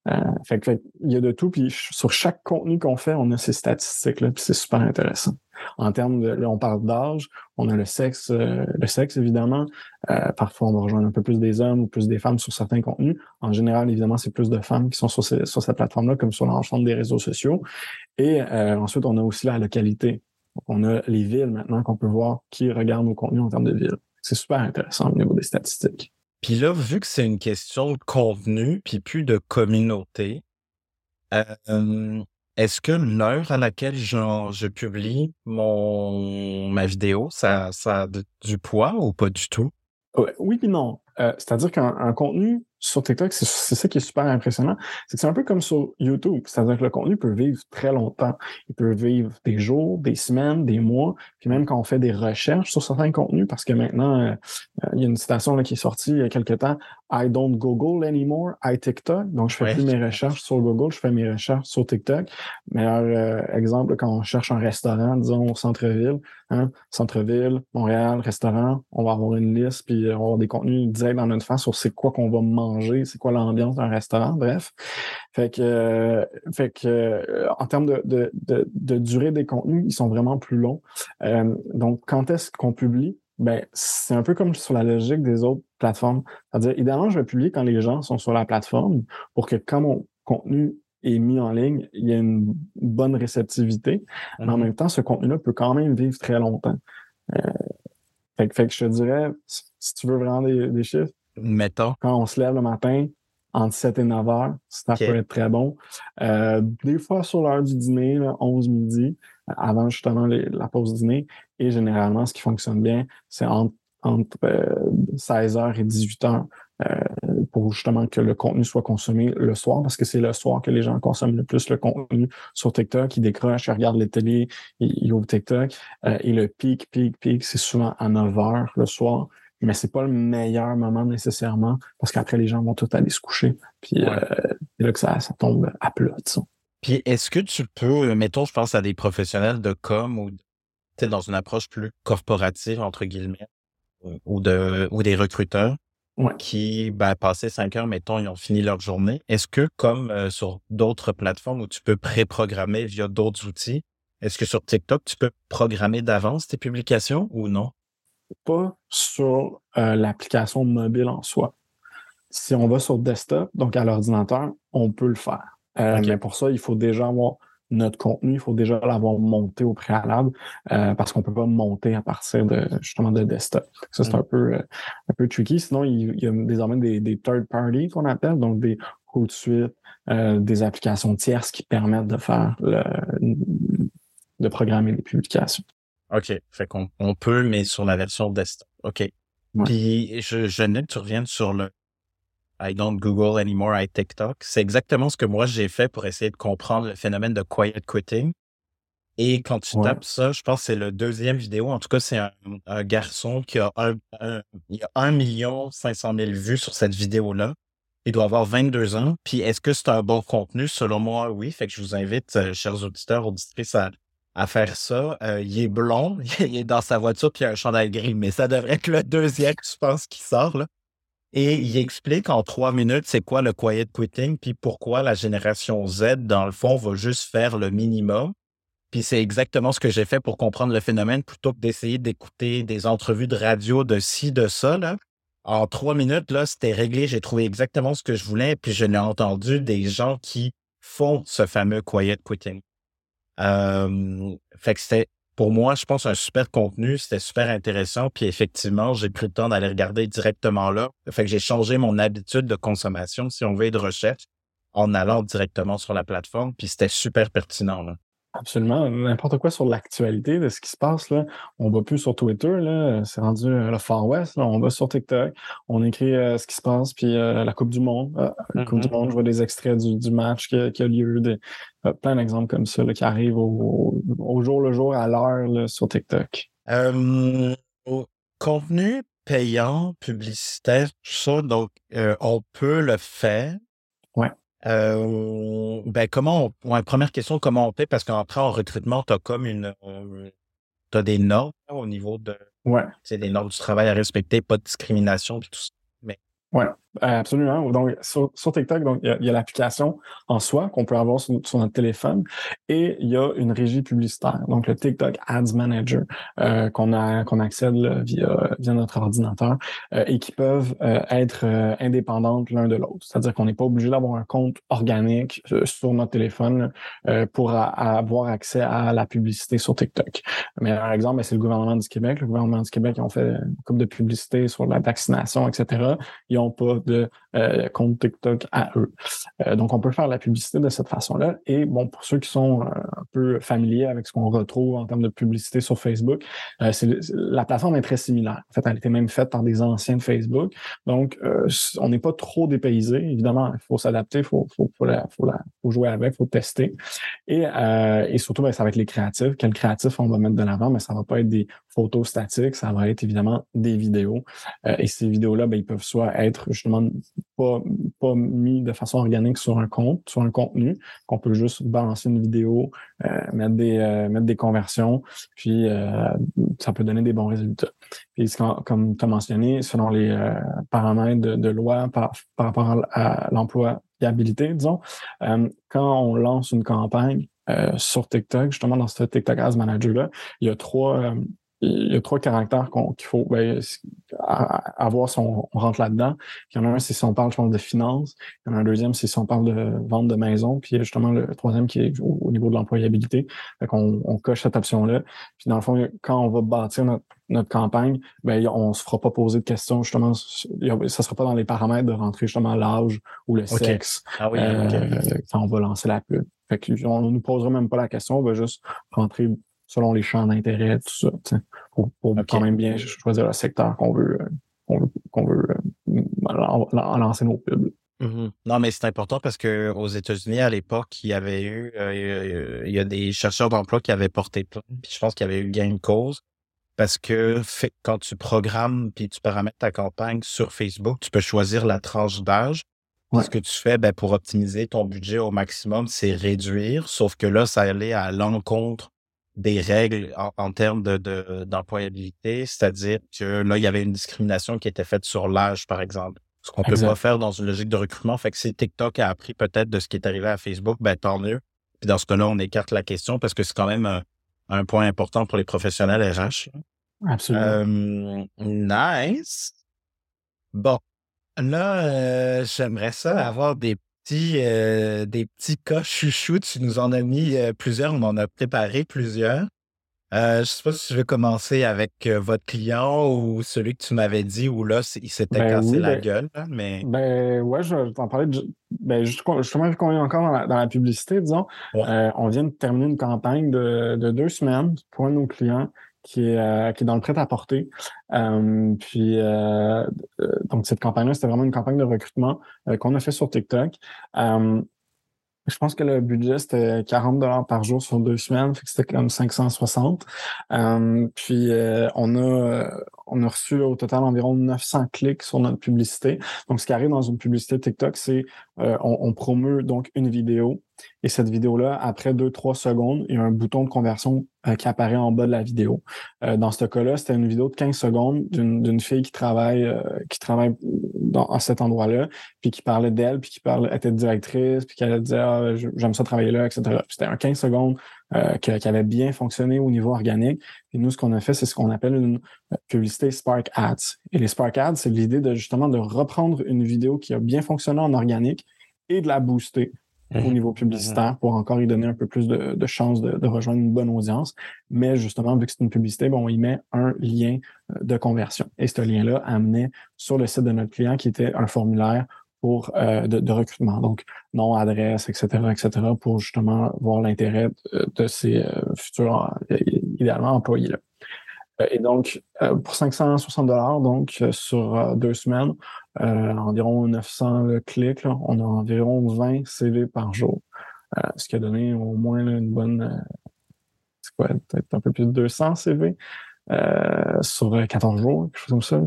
Euh, fait, il y a de tout, puis sur chaque contenu qu'on fait, on a ces statistiques-là, puis c'est super intéressant. En termes de, là, on parle d'âge, on a le sexe, euh, le sexe évidemment. Euh, parfois, on va rejoindre un peu plus des hommes ou plus des femmes sur certains contenus. En général, évidemment, c'est plus de femmes qui sont sur, cette plateforme-là, comme sur l'ensemble des réseaux sociaux. Et ensuite, on a aussi la localité. on a les villes maintenant qu'on peut voir qui regardent nos contenus en termes de villes. C'est super intéressant au niveau des statistiques. Puis là, vu que c'est une question de contenu, puis plus de communauté, euh, est-ce que l'heure à laquelle je publie mon ma vidéo, ça, ça a du poids ou pas du tout? oui, puis non. Euh, c'est-à-dire qu'un contenu sur TikTok, c'est ça qui est super impressionnant. C'est que c'est un peu comme sur YouTube. C'est-à-dire que le contenu peut vivre très longtemps. Il peut vivre des jours, des semaines, des mois. Puis même quand on fait des recherches sur certains contenus, parce que maintenant, euh, euh, il y a une citation là, qui est sortie il y a quelque temps. I don't Google anymore, I TikTok. Donc, je fais plus mes recherches sur Google, je fais mes recherches sur TikTok. Meilleur euh, exemple, quand on cherche un restaurant, disons, au centre-ville, hein, centre-ville, Montréal, restaurant, on va avoir une liste, puis on va avoir des contenus directs dans notre face sur c'est quoi qu'on va manger c'est quoi l'ambiance d'un restaurant, bref. Fait que, fait que euh, en termes de, de, de, durée des contenus, ils sont vraiment plus longs. Euh, donc, quand est-ce qu'on publie? Ben, c'est un peu comme sur la logique des autres plateformes. C'est-à-dire, idéalement, je vais publier quand les gens sont sur la plateforme pour que quand mon contenu est mis en ligne, il y a une bonne réceptivité. Mais en mm-hmm. même temps, ce contenu-là peut quand même vivre très longtemps. Euh, fait, que, fait, que je te dirais, si tu veux vraiment des, des chiffres, Mettons. Quand on se lève le matin, entre 7 et 9 heures, ça peut être très bon. Euh, des fois sur l'heure du dîner, 11 midi, avant justement la pause dîner. Et généralement, ce qui fonctionne bien, c'est entre, 16 euh, heures et 18 heures euh, pour justement que le contenu soit consommé le soir, parce que c'est le soir que les gens consomment le plus le contenu sur TikTok. Ils décrochent, ils regardent les télé, ils, ils ouvrent TikTok. et le pic, pic, pic, c'est souvent à 9 heures le soir mais c'est pas le meilleur moment nécessairement parce qu'après les gens vont tout aller se coucher puis euh, c'est là que ça, ça tombe à plat disons. Puis est-ce que tu peux, mettons, je pense à des professionnels de com ou dans une approche plus corporative, entre guillemets, ou, de, ou des recruteurs qui, ben, passaient cinq heures, mettons, ils ont fini leur journée. Est-ce que, comme euh, sur d'autres plateformes où tu peux préprogrammer via d'autres outils, est-ce que sur TikTok, tu peux programmer d'avance tes publications ou non? Pas sur euh, l'application mobile en soi. Si on va sur desktop, donc à l'ordinateur, on peut le faire. Euh, mais pour ça, il faut déjà avoir notre contenu, il faut déjà l'avoir monté au préalable euh, parce qu'on peut pas monter à partir de justement de desktop. Ça, c'est mm. un peu euh, un peu tricky. Sinon, il, y a désormais des, des third parties qu'on appelle, donc des de suite, euh, des applications tierces qui permettent de faire le, de programmer des publications. OK. Fait qu'on on peut, mais sur la version desktop. OK. Puis je, je que tu reviennes sur le I don't Google anymore, I TikTok. C'est exactement ce que moi j'ai fait pour essayer de comprendre le phénomène de quiet quitting. Et quand tu tapes ça, je pense que c'est le deuxième vidéo. En tout cas, c'est un, garçon qui a un, il a 1 million 500 000 vues sur cette vidéo-là. Il doit avoir 22 ans. Puis est-ce que c'est un bon contenu? Selon moi, oui. Fait que je vous invite, euh, chers auditeurs, auditrices, à, à faire ça. Euh, il est blond, il est dans sa voiture, puis il a un chandail gris. Mais ça devrait être le deuxième, je pense, qui sort. Là. Et il explique en trois minutes c'est quoi le quiet quitting, puis pourquoi la génération Z, dans le fond, va juste faire le minimum. Puis c'est exactement ce que j'ai fait pour comprendre le phénomène plutôt que d'essayer d'écouter des entrevues de radio de ci, de ça. Là. En trois minutes, là, c'était réglé. J'ai trouvé exactement ce que je voulais. Puis je n'ai entendu des gens qui font ce fameux quiet quitting. Euh, fait que c'était pour moi, je pense un super contenu, c'était super intéressant. Puis effectivement, j'ai pris le temps d'aller regarder directement là. Fait que j'ai changé mon habitude de consommation, si on veut, et de recherche, en allant directement sur la plateforme. Puis c'était super pertinent. Absolument. N'importe quoi sur l'actualité de ce qui se passe. Là. On va plus sur Twitter, là. c'est rendu euh, le Far West. On va sur TikTok, on écrit euh, ce qui se passe, puis euh, la Coupe du Monde. la Coupe du mm-hmm. Monde, je vois des extraits du, match qui, a lieu, plein d'exemples comme ça là, qui arrivent au, jour le jour, à l'heure sur TikTok. contenu payant, publicitaire, tout ça, donc on peut le faire. Ouais. Euh, ben comment on, première question, comment on fait? Parce qu'après, en recrutement, tu as comme une euh, tu as des normes au niveau de ouais. c'est des normes du travail à respecter, pas de discrimination puis tout ça. Mais Ouais, absolument. Donc, sur, TikTok, donc il y a, l'application en soi qu'on peut avoir sur, notre téléphone et il y a une régie publicitaire, donc le TikTok Ads Manager euh, qu'on a qu'on accède via via notre ordinateur euh, et qui peuvent euh, être indépendantes l'un de l'autre. C'est-à-dire qu'on n'est pas obligé d'avoir un compte organique sur notre téléphone pour avoir accès à la publicité sur TikTok. Mais par exemple, ben, c'est le gouvernement du Québec. Le gouvernement du Québec, ils ont fait une couple de publicité sur la vaccination, etc. Ils ont pas de euh, compte TikTok à eux. Euh, donc, on peut faire la publicité de cette façon-là. Et bon, pour ceux qui sont euh, un peu familiers avec ce qu'on retrouve en termes de publicité sur Facebook, la plateforme est très similaire. En fait, elle était même faite par des anciens de Facebook. Donc, on n'est pas trop dépaysé. Évidemment, il faut s'adapter, il faut, faut, jouer avec, il faut tester. Et, surtout, ben, ça va être les créatifs. Quels créatifs on va mettre de l'avant, mais ça va pas être des photos statiques, ça va être évidemment des vidéos. et ces vidéos-là, ben, ils peuvent soit être justement pas, mis de façon organique sur un compte, sur un contenu, qu'on peut juste balancer une vidéo, euh, mettre, des, euh, mettre des conversions, puis euh, ça peut donner des bons résultats. Puis comme tu as mentionné, selon les paramètres de, loi par, rapport à, l'employabilité, disons, quand on lance une campagne, sur TikTok, justement dans ce TikTok Ads Manager-là, il y a trois, il y a trois caractères qu'il faut ben, avoir si on, rentre là-dedans. Il y en a un, c'est si on parle, je pense, de finances. Il y en a un deuxième, c'est si on parle de vente de maison. Puis justement le troisième qui est au, niveau de l'employabilité. Fait qu'on on coche cette option-là. Puis dans le fond, quand on va bâtir notre, notre campagne, ben on se fera pas poser de questions justement. Ça sera pas dans les paramètres de rentrer justement l'âge ou le sexe. Ah oui, euh, quand on va lancer la pub. Fait que on nous posera même pas la question, on va juste rentrer selon les champs d'intérêt, tout ça, pour, quand même bien choisir le secteur qu'on veut, qu'on veut, lancer nos pubs. Mm-hmm. Non, mais c'est important parce que aux États-Unis, à l'époque, il y avait eu, euh, il y a des chercheurs d'emploi qui avaient porté plainte, puis je pense qu'il y avait eu gain de cause parce que fait, quand tu programmes puis tu paramètres ta campagne sur Facebook, tu peux choisir la tranche d'âge Ce que tu fais ben, pour optimiser ton budget au maximum, c'est réduire, sauf que là, ça allait à l'encontre des règles en, termes de, d'employabilité, c'est-à-dire que là, il y avait une discrimination qui était faite sur l'âge, par exemple. Ce qu'on peut pas faire dans une logique de recrutement. Fait que si TikTok a appris peut-être de ce qui est arrivé à Facebook, ben tant mieux. Puis dans ce cas-là, on écarte la question parce que c'est quand même un, point important pour les professionnels RH. Absolument. Euh, nice. Bon. Là, euh, j'aimerais ça avoir des petits, euh, des petits cas chouchous. Tu nous en as mis plusieurs, on en a préparé plusieurs. Euh, je ne sais pas si tu veux commencer avec euh, votre client ou celui que tu m'avais dit où là, il s'était ben cassé la ben gueule. mais... Ben ouais, je vais t'en parler. De, ben, justement, vu qu'on est encore dans la, publicité, disons, euh, on vient de terminer une campagne de, deux semaines pour nos clients qui est, qui est dans le prêt-à-porter. puis, donc, cette campagne-là, c'était vraiment une campagne de recrutement qu'on a fait sur TikTok. Je pense que le budget, c'était 40 dollars par jour sur deux semaines, fait que c'était comme 560. Euh, puis euh, on a on a reçu au total environ 900 clics sur notre publicité. Donc, ce qui arrive dans une publicité TikTok, c'est euh, on, on promeut donc une vidéo et cette vidéo-là, après 2-3 secondes, il y a un bouton de conversion euh, qui apparaît en bas de la vidéo. Euh, dans ce cas-là, c'était une vidéo de 15 secondes d'une fille qui travaille euh, qui travaille dans, à cet endroit-là, puis qui parlait d'elle, puis qui parlait, était directrice, puis allait dire ah, j'aime ça travailler là, etc. C'était un 15 secondes qui, qui, avait bien fonctionné au niveau organique. Et nous, ce qu'on a fait, c'est ce qu'on appelle une publicité Spark Ads. Et les Spark Ads, c'est l'idée de justement de reprendre une vidéo qui a bien fonctionné en organique et de la booster au mhm. niveau publicitaire pour encore y donner un peu plus de, de chances de, rejoindre une bonne audience. Mais justement, vu que c'est une publicité, bon, on y met un lien euh, de conversion. Et ce lien-là amenait sur le site de notre client qui était un formulaire pour euh, de, recrutement. Donc, nom, adresse, etc., etc., pour justement voir l'intérêt de, ces euh, futurs, idéalement, employés-là. Et donc, pour 560 dollars, donc sur deux semaines, euh, environ 900 clics. On a environ 20 CV par jour. Euh, ce qui a donné au moins une bonne, euh, c'est quoi, peut-être un peu plus de 200 CV sur 14 jours, quelque chose comme ça.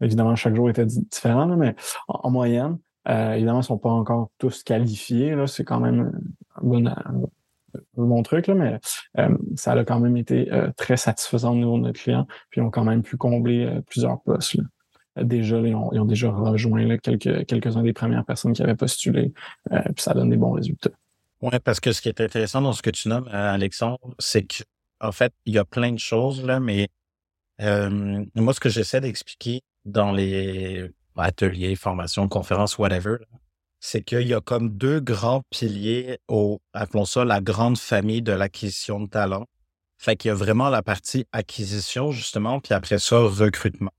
évidemment, chaque jour était différent, mais en, moyenne, évidemment, ils ne sont pas encore tous qualifiés. C'est quand même un bon, bon truc, là, mais ça a quand même été très satisfaisant au niveau de notre client. Puis ils ont quand même pu combler plusieurs postes. Déjà, ils ont, déjà rejoint quelques, quelques-uns des premières personnes qui avaient postulé, euh, puis ça donne des bons résultats. Oui, parce que ce qui est intéressant dans ce que tu nommes, euh, Alexandre, c'est qu'en fait, il y a plein de choses, là, mais euh, moi, ce que j'essaie d'expliquer dans les ateliers, formations, conférences, whatever, c'est qu'il y a comme deux grands piliers au, appelons ça la grande famille de l'acquisition de talent. Fait qu'il y a vraiment la partie acquisition, justement, puis après ça, recrutement.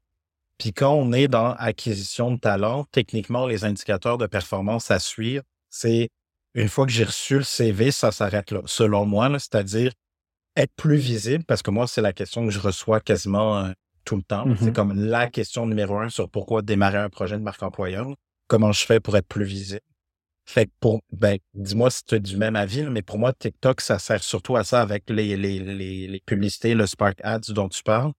Puis quand on est dans acquisition de talent, techniquement, les indicateurs de performance à suivre, c'est une fois que j'ai reçu le CV, ça s'arrête là. Selon moi, c'est-à-dire être plus visible, parce que moi, c'est la question que je reçois quasiment euh, tout le temps. C'est mm-hmm. comme la question numéro un sur pourquoi démarrer un projet de marque employeur. Comment je fais pour être plus visible? Fait que pour, ben, dis-moi si tu es du même avis, mais pour moi, TikTok, ça sert surtout à ça avec les, les, les, les publicités, le Spark Ads dont tu parles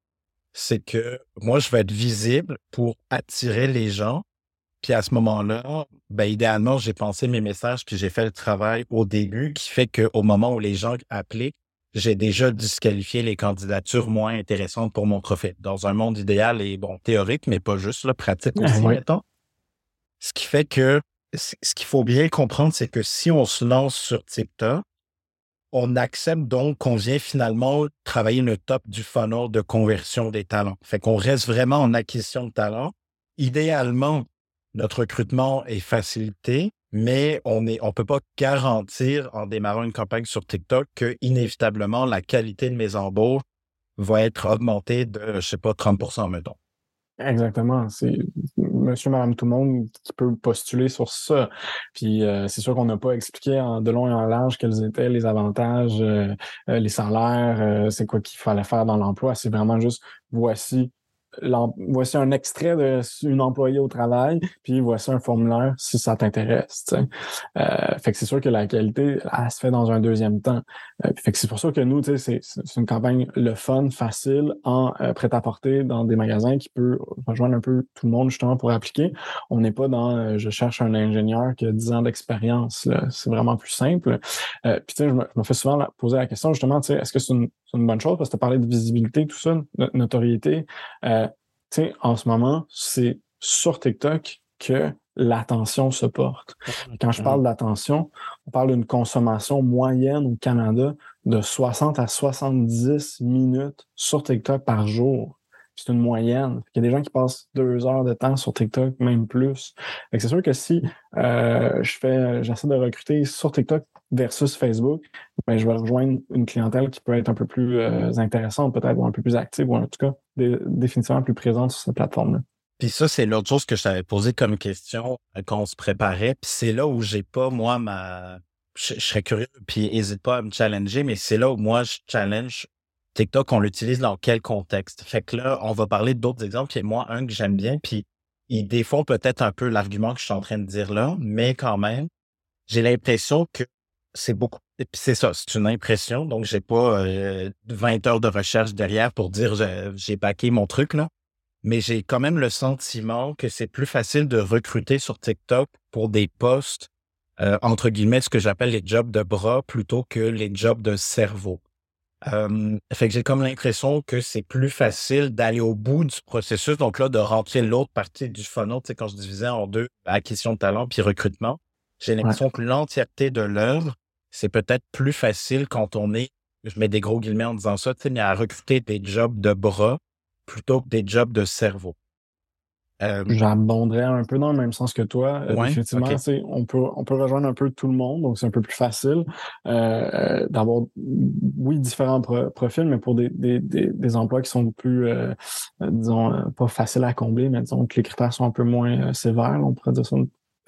c'est que moi, je vais être visible pour attirer les gens. Puis à ce moment-là, ben, idéalement, j'ai pensé mes messages, puis j'ai fait le travail au début qui fait qu'au moment où les gens appliquent, j'ai déjà disqualifié les candidatures moins intéressantes pour mon profil. Dans un monde idéal et bon, théorique, mais pas juste, là, pratique ah aussi, mettons. Ce qui fait que ce qu'il faut bien comprendre, c'est que si on se lance sur TikTok, on accepte donc qu'on vient finalement travailler le top du funnel de conversion des talents. Fait qu'on reste vraiment en acquisition de talents. Idéalement, notre recrutement est facilité, mais on ne peut pas garantir en démarrant une campagne sur TikTok que inévitablement la qualité de mes embauches va être augmentée de, je sais pas, 30% mettons. Exactement. C'est monsieur, madame, tout monde qui peut postuler sur ça. Puis euh, c'est sûr qu'on n'a pas expliqué en, de long et en large quels étaient les avantages, euh, euh, les salaires, c'est quoi qu'il fallait faire dans l'emploi. C'est vraiment juste voici voici un extrait d'une employée au travail, puis voici un formulaire si ça t'intéresse. Euh, fait que c'est sûr que la qualité, elle, se fait dans un deuxième temps. Euh, fait que c'est pour ça que nous, c'est une campagne le fun, facile, en euh, prêt-à-porter dans des magasins qui peut rejoindre un peu tout le monde justement pour appliquer. On n'est pas dans euh, je cherche un ingénieur qui a 10 ans d'expérience. C'est vraiment plus simple. puis tu sais, je me, fais souvent poser la question justement, est-ce que c'est une, une, bonne chose? Parce que tu as parlé de visibilité, tout ça, de notoriété. Euh, en ce moment, c'est sur TikTok que l'attention se porte. Quand je parle d'attention, on parle d'une consommation moyenne au Canada de 60 à 70 minutes sur TikTok par jour. C'est une moyenne. Il y a des gens qui passent deux heures de temps sur TikTok, même plus. C'est sûr que si euh, je fais, j'essaie de recruter sur TikTok versus Facebook, ben, je vais rejoindre une clientèle qui peut être un peu plus euh, intéressante, peut-être, ou un peu plus active, ou en tout cas définitivement plus présente sur cette plateforme-là. Puis ça, c'est l'autre chose que je t'avais posé comme question euh, quand on se préparait. Puis c'est là où j'ai pas, moi, ma. Je, serais curieux, puis n'hésite pas à me challenger, mais c'est là où moi, je challenge TikTok, on l'utilise dans quel contexte? Fait que là, on va parler d'autres exemples. Puis moi, un que j'aime bien, puis ils défont peut-être un peu l'argument que je suis en train de dire là, mais quand même, j'ai l'impression que c'est beaucoup. C'est ça, c'est une impression. Donc, j'ai pas 20 heures de recherche derrière pour dire j'ai baqué mon truc, là. Mais j'ai quand même le sentiment que c'est plus facile de recruter sur TikTok pour des postes, entre guillemets, ce que j'appelle les jobs de bras plutôt que les jobs de cerveau. Fait que j'ai comme l'impression que c'est plus facile d'aller au bout du processus. Donc là, de rentrer l'autre partie du funnel, tu sais, quand je divisais en deux, acquisition de talent puis recrutement. J'ai l'impression que l'entièreté de l'œuvre c'est peut-être plus facile quand on est, je mets des gros guillemets en disant ça, tu sais, mais à recruter des jobs de bras plutôt que des jobs de cerveau. Euh, J'abonderais un peu dans le même sens que toi. Euh, effectivement, on, peut, on peut rejoindre un peu tout le monde, donc c'est un peu plus facile euh, d'avoir, oui, différents profils, mais pour des, des, des, emplois qui sont plus, disons, pas faciles à combler, mais disons que les critères sont un peu moins sévères, on pourrait dire ça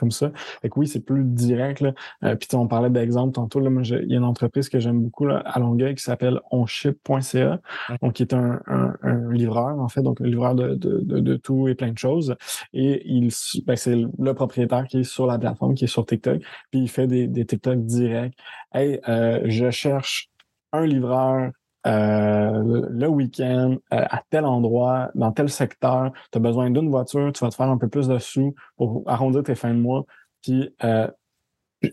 comme ça. Fait que oui, c'est plus direct. Là. Euh, puis on parlait d'exemple tantôt. Là, moi, il y a une entreprise que j'aime beaucoup là, à Longueuil qui s'appelle onship.ca, donc qui est un, un, livreur, en fait, donc un livreur de, de, de, tout et plein de choses. Et il ben, c'est le propriétaire qui est sur la plateforme, qui est sur TikTok, puis il fait des, des TikTok directs. Hey, euh, je cherche un livreur euh, le week-end, euh, à tel endroit, dans tel secteur, tu as besoin d'une voiture, tu vas te faire un peu plus de sous pour arrondir tes fins de mois. Puis euh,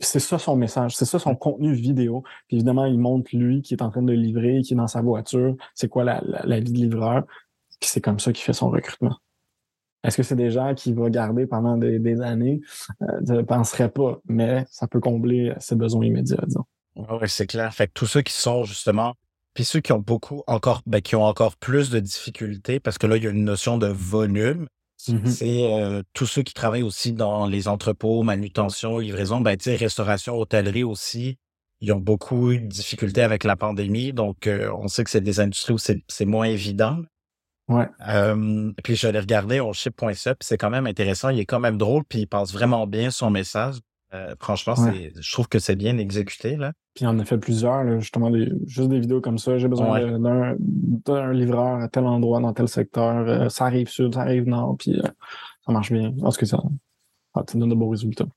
c'est ça son message, c'est ça son contenu vidéo. Puis évidemment, il montre lui qui est en train de livrer, qui est dans sa voiture, c'est quoi la, vie de livreur. Puis c'est comme ça qu'il fait son recrutement. Est-ce que c'est des gens qui vont garder pendant des, années? je ne penserais pas, mais ça peut combler ses besoins immédiats, disons. Oui, c'est clair. Fait que tous ceux qui sont justement puis ceux qui ont beaucoup encore, ben, qui ont encore plus de difficultés, parce que là, il y a une notion de volume. Mmh c'est euh, tous ceux qui travaillent aussi dans les entrepôts, manutention, livraison, ben, restauration, hôtellerie aussi. Ils ont beaucoup de difficultés avec la pandémie. Donc, euh, on sait que c'est des industries où c'est moins évident. Ouais. Euh, puis je l'ai regardé au chip.ca, puis c'est quand même intéressant. Il est quand même drôle, puis il passe vraiment bien son message. Euh, franchement, je trouve que c'est bien exécuté. Là. Puis on a fait plusieurs, justement, des, juste des vidéos comme ça. J'ai besoin d'un, livreur à tel endroit, dans tel secteur. Euh, ça arrive sud, ça arrive nord, puis euh, ça marche bien. Parce que ça, ça donne de beaux résultats.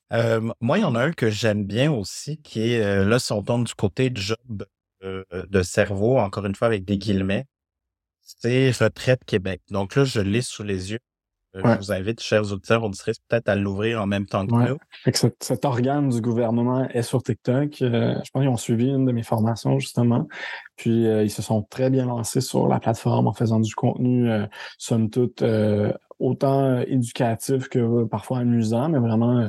moi, il y en a un que j'aime bien aussi, qui est, là, si on tombe du côté de job de cerveau, encore une fois avec des guillemets, c'est Retraite Québec. Donc là, je l'ai sous les yeux. Euh, je vous invite, chers auditeurs, on serait peut-être à l'ouvrir en même temps que nous. Fait que cet, organe du gouvernement est sur TikTok. Euh, je pense qu'ils ont suivi une de mes formations, justement. Puis, euh, ils se sont très bien lancés sur la plateforme en faisant du contenu, somme toute, autant éducatif que parfois amusant, mais vraiment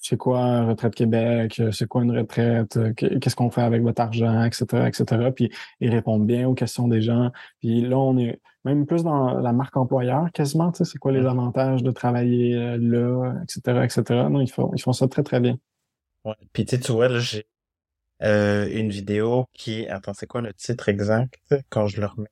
c'est quoi Retraite Québec, c'est quoi une retraite, qu'est-ce qu'on fait avec votre argent, etc., etc. Puis ils répondent bien aux questions des gens. Puis là, on est même plus dans la marque employeur quasiment, tu sais, c'est quoi les avantages de travailler euh, là, etc., etc. Non, ils font, ils font ça très, très bien. Ouais. Puis tu vois, là, j'ai euh, une vidéo qui Attends, c'est quoi le titre exact quand je le remets?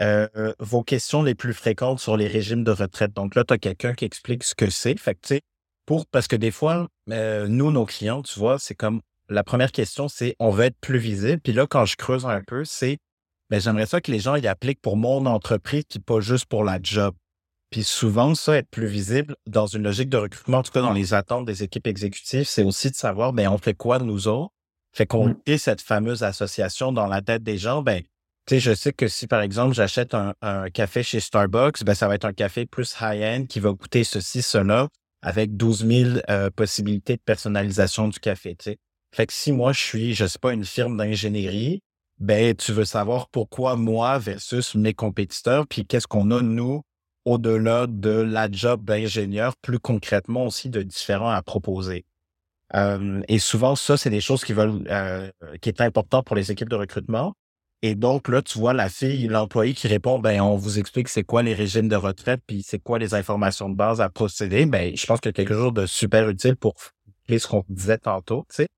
Euh, vos questions les plus fréquentes sur les régimes de retraite. Donc là, tu as quelqu'un qui explique ce que c'est. Fait que tu sais, pour parce que des fois, nous, nos clients, tu vois, c'est comme la première question, c'est on veut être plus visible. Puis là, quand je creuse un peu, c'est ben, j'aimerais ça que les gens y appliquent pour mon entreprise, puis pas juste pour la job. Puis souvent, ça, être plus visible dans une logique de recrutement, en tout cas dans les attentes des équipes exécutives, c'est aussi de savoir, ben, on fait quoi de nous autres? Fait qu'on mmh. ait cette fameuse association dans la tête des gens, ben, tu sais, je sais que si, par exemple, j'achète un, café chez Starbucks, ben, ça va être un café plus high-end qui va coûter ceci, cela, avec 12 000 euh, possibilités de personnalisation du café, tu sais. Fait que si moi, je suis, je sais pas, une firme d'ingénierie, ben, tu veux savoir pourquoi moi versus mes compétiteurs, puis qu'est-ce qu'on a, nous, au-delà de la job d'ingénieur, plus concrètement aussi de différents à proposer. Euh, et souvent, ça, c'est des choses qui veulent, euh, qui est important pour les équipes de recrutement. Et donc, là, tu vois la fille, l'employé qui répond, ben, on vous explique c'est quoi les régimes de retraite, puis c'est quoi les informations de base à procéder. Ben, je pense qu'il y a quelque chose de super utile pour ce qu'on disait tantôt, tu sais.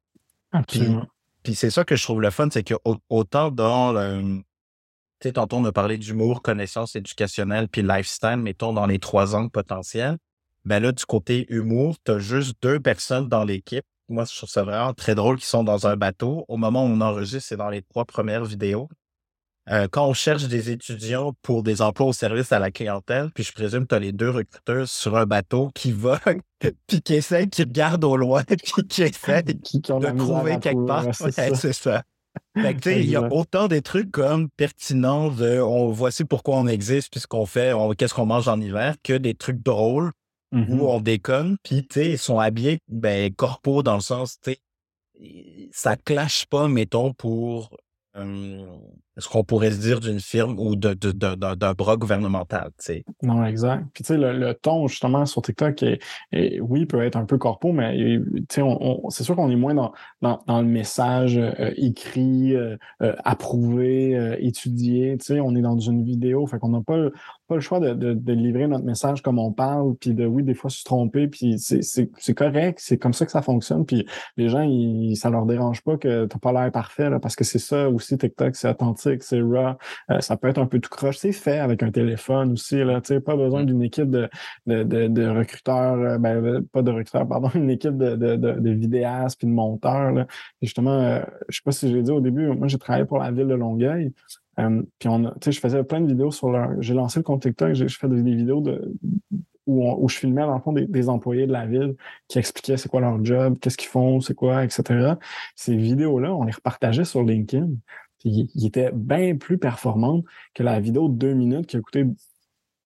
Absolument. Puis, c'est ça que je trouve le fun, c'est que autant dans le, tu sais, tantôt on a parlé d'humour, connaissance éducationnelle, puis lifestyle, mettons dans les trois angles potentiels. Ben là, du côté humour, tu as juste deux personnes dans l'équipe. Moi, je trouve ça vraiment très drôle qu'ils sont dans un bateau. Au moment où on enregistre, c'est dans les trois premières vidéos. Euh, quand on cherche des étudiants pour des emplois au service à la clientèle, puis je présume que tu as les deux recruteurs sur un bateau qui voguent, puis qui essaient, qui regardent au loin, puis qui essaient de trouver quelque part. c'est ça. il y a autant des trucs comme pertinents de on voici pourquoi on existe, puis ce qu'on fait, qu'est-ce qu'on mange en hiver, que des trucs drôles où mm-hmm. on déconne, puis ils sont habillés ben, corpo dans le sens, tu ça clash pas, mettons, pour ce qu'on pourrait se dire d'une firme ou d'un de, de, bras gouvernemental. sais. Non, exact. Puis tu sais, le, ton justement sur TikTok, est, oui, peut être un peu corpo, mais on, c'est sûr qu'on est moins dans, dans, le message euh, écrit, euh, euh, approuvé, étudié. On est dans une vidéo, fait qu'on n'a pas, pas le choix de, de, livrer notre message comme on parle, puis de, oui, des fois se tromper, puis c'est correct, c'est comme ça que ça fonctionne. Puis les gens, ils, ça leur dérange pas que tu pas l'air parfait, là, parce que c'est ça aussi, TikTok, c'est authentique, c'est raw, euh, ça peut être un peu tout croche. C'est fait avec un téléphone aussi, là, pas besoin mm. d'une équipe de, de, de, recruteurs, euh, ben, euh, pas de recruteurs, pardon, une équipe de, de, vidéastes puis de monteurs, là. justement, je sais pas si j'ai dit au début, moi, j'ai travaillé pour la ville de Longueuil, puis on je faisais plein de vidéos sur leur. J'ai lancé le compte TikTok, je fais des, vidéos de où, où, je filmais dans le fond des, employés de la ville qui expliquaient c'est quoi leur job, qu'est-ce qu'ils font, c'est quoi, etc. Ces vidéos-là, on les repartageait sur LinkedIn. Ils étaient bien plus performantes que la vidéo de deux minutes qui a coûté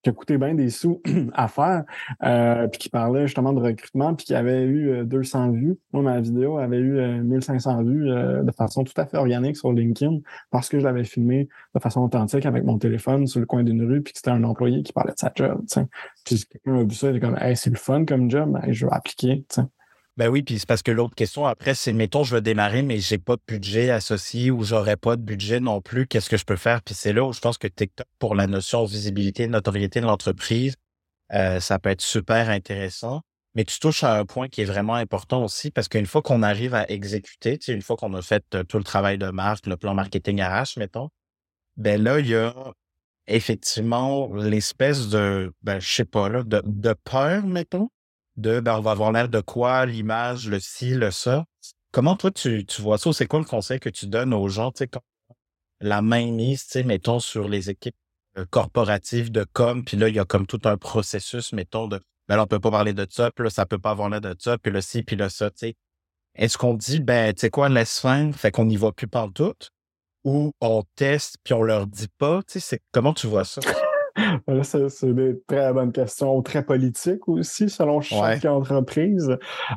qui a coûté bien des sous à faire, euh, puis qui parlait justement de recrutement, puis qui avait eu 200 euh, vues. Moi, ma vidéo avait eu 1500 euh, vues de façon tout à fait organique sur LinkedIn parce que je l'avais filmé de façon authentique avec mon téléphone sur le coin d'une rue, puis que c'était un employé qui parlait de sa job. Puis quelqu'un a vu ça, il était comme c'est le fun comme job, ben, je vais appliquer. Ben oui, puis c'est parce que l'autre question après, c'est mettons, je veux démarrer, mais j'ai pas de budget associé ou j'aurais pas de budget non plus. Qu'est-ce que je peux faire? Puis c'est là où je pense que TikTok, pour la notion visibilité, notoriété de l'entreprise, euh, ça peut être super intéressant. Mais tu touches à un point qui est vraiment important aussi parce qu'une fois qu'on arrive à exécuter, une fois qu'on a fait euh, tout le travail de marque, le plan marketing RH, mettons, ben là, il y a effectivement l'espèce de, ben, je sais pas, là, de, de peur, mettons, de ben, on va avoir l'air de quoi, l'image, le ci, le ça. Comment toi tu, tu vois ça? C'est quoi le conseil que tu donnes aux gens, tu sais, la main mise, tu sais, mettons, sur les équipes euh, corporatives de com, puis là, il y a comme tout un processus, mettons, de ben là, on peut pas parler de ça, puis là, ça peut pas avoir l'air de ça, puis le ci, puis le ça, tu sais. Est-ce qu'on dit, ben, tu sais quoi, laisse faire, fait qu'on n'y va plus tout ou on teste, puis on leur dit pas, tu sais, comment tu vois ça? c'est des très bonnes questions, très politiques aussi, selon chaque entreprise.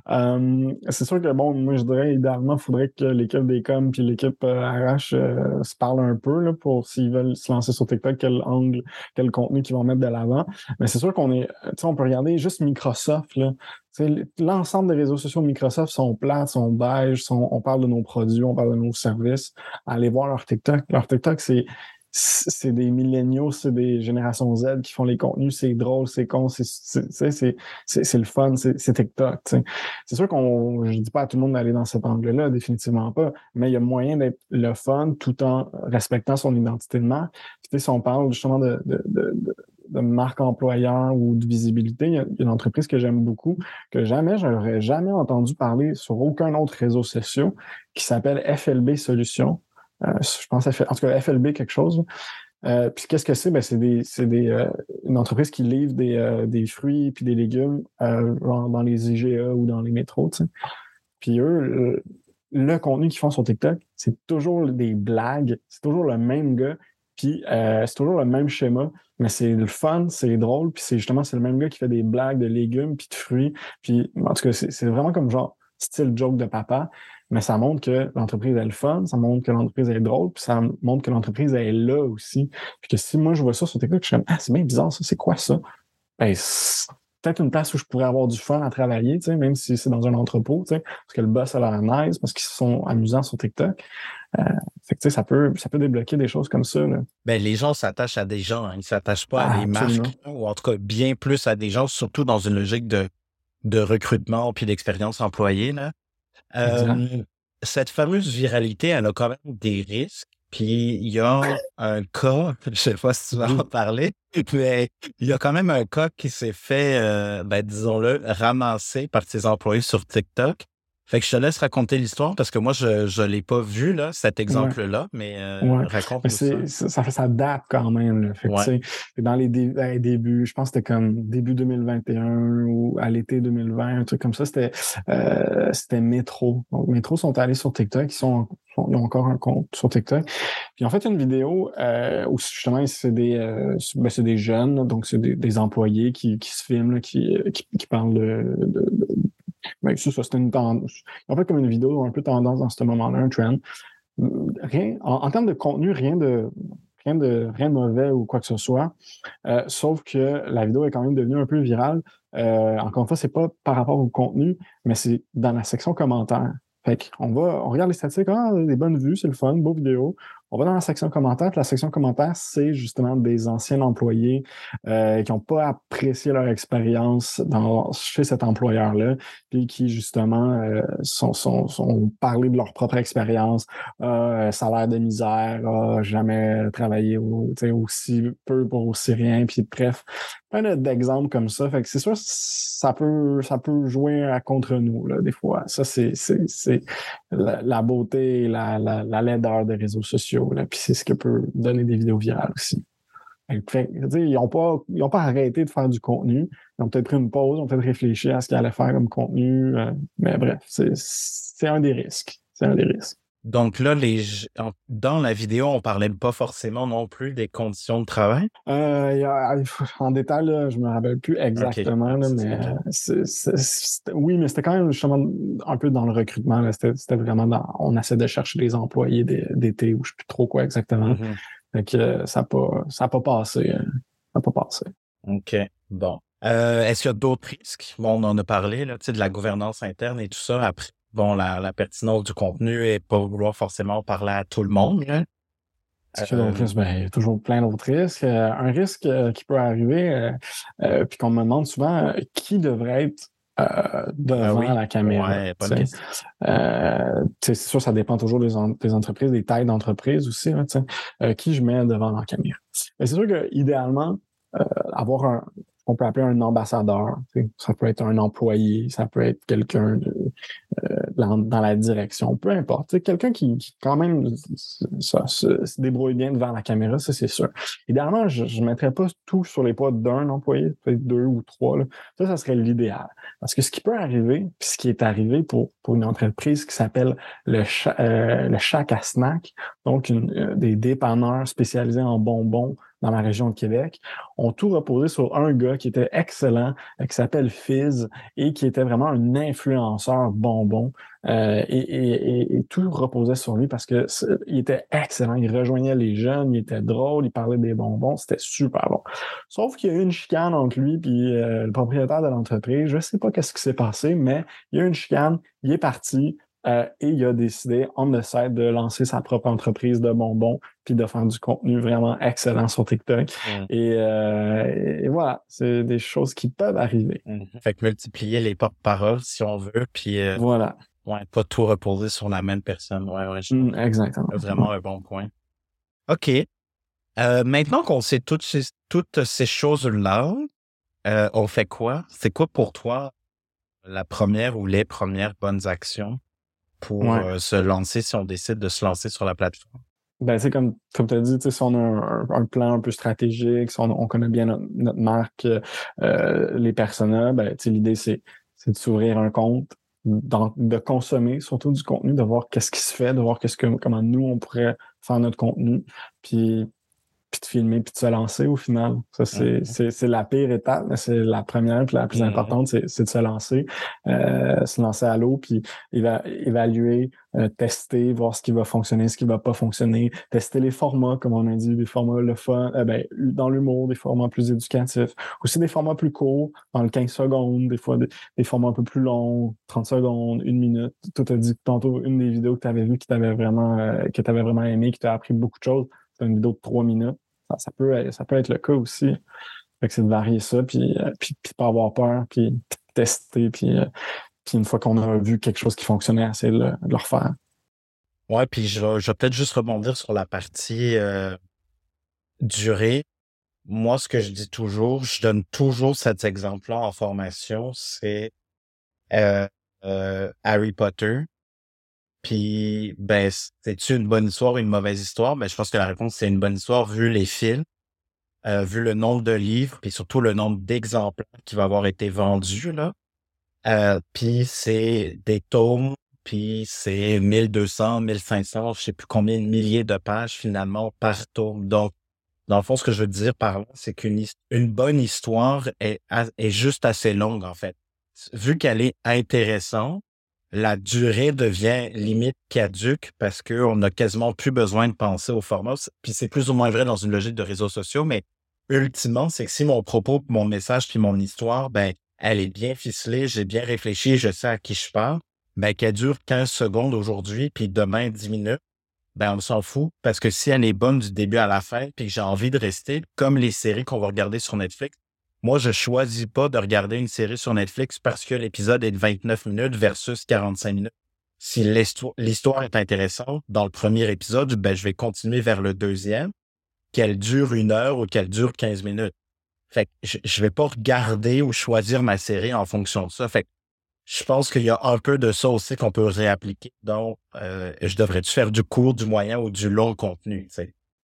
Euh, c'est sûr que, bon, moi, je dirais, idéalement, il faudrait que l'équipe des coms puis l'équipe RH euh, euh, se parlent un peu là, pour s'ils veulent se lancer sur TikTok, quel angle, quel contenu qu'ils vont mettre de l'avant. Mais c'est sûr qu'on est, tu sais, on peut regarder juste Microsoft, là. L'ensemble des réseaux sociaux de Microsoft sont plats, sont beige, sont, on parle de nos produits, on parle de nos services. Allez voir leur TikTok. Leur TikTok, c'est c'est des milléniaux, c'est des générations Z qui font les contenus, c'est drôle, c'est con, c'est le fun, c'est TikTok. C'est sûr qu'on, je dis pas à tout le monde d'aller dans cet angle-là, définitivement pas, mais il y a moyen d'être le fun tout en respectant son identité de marque. Si on parle justement de, de, de, de marque employeur ou de visibilité, il y a, une entreprise que j'aime beaucoup, que jamais, j'aurais jamais entendu parler sur aucun autre réseau social, qui s'appelle FLB Solutions. Je pense, en tout cas, FLB quelque chose. puis qu'est-ce que c'est? Ben, c'est des, c'est des, une entreprise qui livre des, des fruits puis des légumes dans les IGA ou dans les métros. Puis eux, le contenu qu'ils font sur TikTok, c'est toujours des blagues, c'est toujours le même gars, puis euh, c'est toujours le même schéma, mais c'est le fun, c'est drôle, puis c'est justement c'est le même gars qui fait des blagues de légumes puis de fruits, puis en tout cas c'est vraiment comme genre style joke de papa, mais ça montre que l'entreprise est le fun, ça montre que l'entreprise est drôle, puis ça montre que l'entreprise est là aussi, puis que si moi je vois ça sur TikTok, je suis comme ah c'est bien bizarre ça, c'est quoi ça? Ben peut-être une place où je pourrais avoir du fun à travailler, même si c'est dans un entrepôt, parce que le boss a l'air nice, parce qu'ils sont amusants sur TikTok. Euh, fait ça peut, ça peut débloquer des choses comme ça. Ben, les gens s'attachent à des gens, hein. ils ne s'attachent pas à des marques, ou en tout cas bien plus à des gens, surtout dans une logique de, de recrutement puis d'expérience employée. Là. Euh, cette fameuse viralité, elle a quand même des risques. Puis il y a un cas, je sais pas si tu vas en parler, mais il y a quand même un cas qui s'est fait, euh, ben, disons-le, ramasser par ses employés sur TikTok. Fait que je te laisse raconter l'histoire parce que moi, je ne l'ai pas vu, là, cet exemple-là, mais euh, raconte ça. ça. Ça date quand même. Là. Fait que, dans les, ben, débuts, je pense que c'était comme début 2021 ou à l'été 2020, un truc comme ça, c'était euh, c'était Métro. Donc, Métro sont allés sur TikTok, ils, sont, ont encore un compte sur TikTok. Puis en fait, une vidéo euh, où justement, c'est des, euh, ben, des jeunes, donc c'est des, des, employés qui, qui se filment, qui, qui, qui, parlent de, de mais ben, ça, c'était une tendance. En fait, comme une vidéo un peu tendance dans ce moment-là, un trend. Rien, en, termes de contenu, rien de, rien de, rien mauvais ou quoi que ce soit. Euh, sauf que la vidéo est quand même devenue un peu virale. Euh, encore une fois, c'est pas par rapport au contenu, mais c'est dans la section commentaires. Fait qu'on va, on regarde les statistiques, ah, des bonnes vues, c'est le fun, beau vidéo. On va dans la section commentaires. La section commentaires, c'est justement des anciens employés euh, qui n'ont pas apprécié leur expérience chez cet employeur-là, puis qui justement euh, sont, sont, sont parlé de leur propre expérience, euh, salaire de misère, jamais travaillé aussi peu pour aussi rien, puis bref, plein d'exemples comme ça. C'est sûr, ça peut, ça peut jouer à contre nous, là, des fois. Ça, c'est, c'est, la, la, beauté la, la, la laideur des réseaux sociaux, c'est ce qui peut donner des vidéos virales aussi. Ils n'ont pas arrêté de faire du contenu. Ils ont peut-être pris une pause, ils ont peut-être réfléchi à ce qu'ils allaient faire comme contenu. Euh, mais bref, c'est un des risques. C'est un des risques. Donc là, les, dans la vidéo, on parlait pas forcément non plus des conditions de travail? Euh, en détail, là, je me rappelle plus exactement, mais oui, mais c'était quand même justement un peu dans le recrutement. C'était vraiment dans, on essaie de chercher des employés d'été ou je sais plus trop quoi exactement. Mm-hmm. que ça n'a pas, ça pas passé. Euh, ça pas passé. OK. Bon. Euh, est-ce qu'il y a d'autres risques? Bon, on en a parlé, là, de la gouvernance interne et tout ça. Après, bon, la, la pertinence du contenu et pas vouloir forcément parler à tout le monde. Hein. Euh, ben, il y a toujours plein d'autres risques. Euh, un risque euh, qui peut arriver, puis qu'on me demande souvent, qui devrait être ben devant la caméra. c'est sûr, ça dépend toujours des, entreprises, des tailles d'entreprise aussi. qui je mets devant la caméra? Mais c'est sûr que idéalement, avoir un, on peut appeler un ambassadeur. Ça peut être un employé, ça peut être quelqu'un euh, dans, la direction, peu importe. Quelqu'un qui, qui, quand même ça, se, débrouille bien devant la caméra, ça c'est sûr. Idéalement, je ne mettrais pas tout sur les pas d'un employé, peut-être deux ou trois. Là. Ça, ça serait l'idéal. Parce que ce qui peut arriver, puis ce qui est arrivé pour, pour une entreprise qui s'appelle le, euh, le à Snack, donc une, euh, des dépanneurs spécialisés en bonbons dans la région de Québec, ont tout reposé sur un gars qui était excellent, euh, qui s'appelle Fizz et qui était vraiment un influenceur bonbon. Euh, et, tout reposait sur lui parce que il était excellent. Il rejoignait les jeunes, il était drôle, il parlait des bonbons, c'était super bon. Sauf qu'il y a eu une chicane entre lui et euh, le propriétaire de l'entreprise. Je sais pas qu'est-ce qui s'est passé, mais il y a eu une chicane, il est parti. Euh, et il a décidé, on the side, de lancer sa propre entreprise de bonbons puis de faire du contenu vraiment excellent sur TikTok. Euh, et, voilà, c'est des choses qui peuvent arriver. Mm-hmm. Fait que multiplier les porte-paroles, si on veut, puis euh, voilà. Ouais, pas tout reposer sur la même personne. Ouais, ouais, mm, exactement. Vraiment un bon point. OK. maintenant qu'on sait toutes ces, toutes ces choses-là, on fait quoi? C'est quoi pour toi la première ou les premières bonnes actions pour euh, se lancer si on décide de se lancer sur la plateforme? Ben, c'est comme, comme tu as dit, si on a un, plan un peu stratégique, si on, connaît bien notre, marque, euh, les personas, ben, l'idée, c'est, c'est de s'ouvrir un compte, de consommer surtout du contenu, de voir qu'est-ce qui se fait, de voir qu'est-ce que, comment nous, on pourrait faire notre contenu. Puis puis de filmer, puis de se lancer au final. Ça, c'est, c'est, la pire étape, mais c'est la première, puis la plus mm-hmm. importante, c'est, c'est de se lancer, euh, se lancer à l'eau, puis évaluer, euh, tester, voir ce qui va fonctionner, ce qui va pas fonctionner, tester les formats, comme on a dit, des formats le fun, euh, ben, dans l'humour, des formats plus éducatifs, aussi des formats plus courts, dans le 15 secondes, des fois des, formats un peu plus longs, 30 secondes, une minute. Tu as dit tantôt une des vidéos que tu avais vues qui t'avait vraiment, que tu avais vraiment aimé, qui t'a appris beaucoup de choses une vidéo de trois minutes. Ça, peut, être le cas aussi. C'est de varier ça, puis, euh, puis, pas avoir peur, puis tester, puis, euh, puis une fois qu'on a vu quelque chose qui fonctionnait, essayer de le, refaire. Ouais, puis je, vais peut-être juste rebondir sur la partie euh, durée. Moi, ce que je dis toujours, je donne toujours cet exemple-là en formation, c'est Harry Potter. Puis, ben, c'est-tu une bonne histoire ou une mauvaise histoire? Ben, je pense que la réponse, c'est une bonne histoire vu les films, euh, vu le nombre de livres, puis surtout le nombre d'exemplaires qui va avoir été vendus, là. Euh, puis c'est des tomes, puis c'est 1200, 1500, je sais plus combien de milliers de pages finalement par tome. Donc, dans le fond, ce que je veux dire par là, c'est qu'une une bonne histoire est juste assez longue, en fait. Vu qu'elle est intéressante, la durée devient limite caduque parce qu'on a quasiment plus besoin de penser au format. Puis c'est plus ou moins vrai dans une logique de réseaux sociaux, mais ultimement, c'est que si mon propos, mon message, puis mon histoire, ben, elle est bien ficelée, j'ai bien réfléchi, je sais à qui je parle, ben, qu'elle dure 15 secondes aujourd'hui, puis demain 10 minutes, ben, on s'en fout parce que si elle est bonne du début à la fin, puis que j'ai envie de rester, comme les séries qu'on va regarder sur Netflix, moi, je choisis pas de regarder une série sur Netflix parce que l'épisode est de 29 minutes versus 45 minutes. Si l'histoire est intéressante, dans le premier épisode, ben, je vais continuer vers le deuxième, qu'elle dure une heure ou qu'elle dure 15 minutes. Fait que je, je vais pas regarder ou choisir ma série en fonction de ça. Fait que je pense qu'il y a un peu de ça aussi qu'on peut réappliquer. Donc, euh, je devrais-tu faire du court, du moyen ou du long contenu?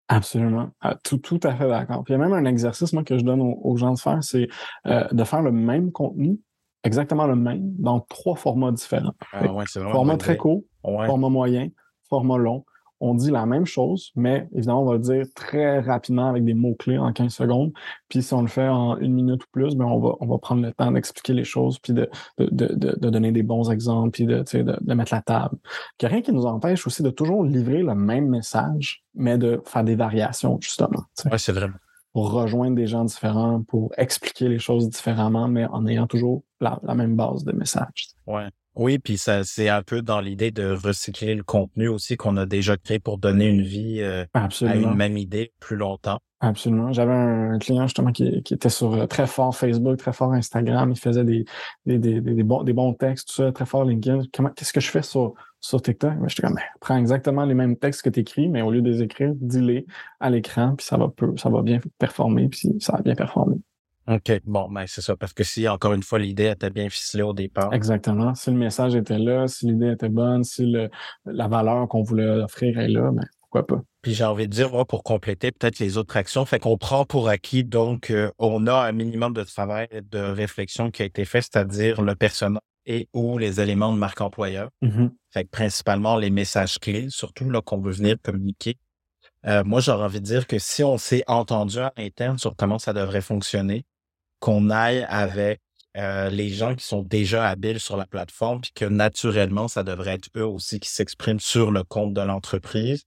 Absolument. Ah, tout, tout à fait d'accord. Puis il y a même un exercice moi, que je donne aux, gens de faire, c'est euh, de faire le même contenu, exactement le même, dans trois formats différents. Ah, ouais, format très court, format moyen, format long on dit la même chose, mais évidemment, on va le dire très rapidement avec des mots-clés en 15 secondes. Puis si on le fait en une minute ou plus, ben on, va, on va prendre le temps d'expliquer les choses, puis de, de, de, de, donner des bons exemples, puis de, de, de mettre la table. Il n'y a rien qui nous empêche aussi de toujours livrer le même message, mais de faire des variations, justement. Oui, c'est vrai. Pour rejoindre des gens différents, pour expliquer les choses différemment, mais en ayant toujours la, la même base de message. Ouais. Oui, puis ça c'est un peu dans l'idée de recycler le contenu aussi qu'on a déjà créé pour donner une vie euh, à une même idée plus longtemps. Absolument. J'avais un client justement qui, qui, était sur euh, très fort Facebook, très fort Instagram. Il faisait des, des, des, des, bons, des bons textes, tout ça, très fort LinkedIn. Comment, qu'est-ce que je fais sur, sur TikTok? Ben, j'étais comme, ben, prends exactement les mêmes textes que tu écris, mais au lieu de les écrire, dis-les à l'écran, puis ça va, peu, ça va bien performer, puis ça va bien performer. OK. Bon, ben c'est ça. Parce que si, encore une fois, l'idée était bien ficelée au départ. Exactement. Si le message était là, si l'idée était bonne, si le, la valeur qu'on voulait offrir est là, ben pourquoi pas? Puis j'ai envie de dire, pour compléter peut-être les autres actions, fait qu'on prend pour acquis, donc euh, on a un minimum de travail, de réflexion qui a été fait, c'est-à-dire le personnel et ou les éléments de marque employeur. Mm-hmm. Fait que principalement les messages clés, surtout là qu'on veut venir communiquer. Euh, moi, j'aurais envie de dire que si on s'est entendu à l'interne sur comment ça devrait fonctionner, qu'on aille avec euh, les gens qui sont déjà habiles sur la plateforme, puis que naturellement, ça devrait être eux aussi qui s'expriment sur le compte de l'entreprise.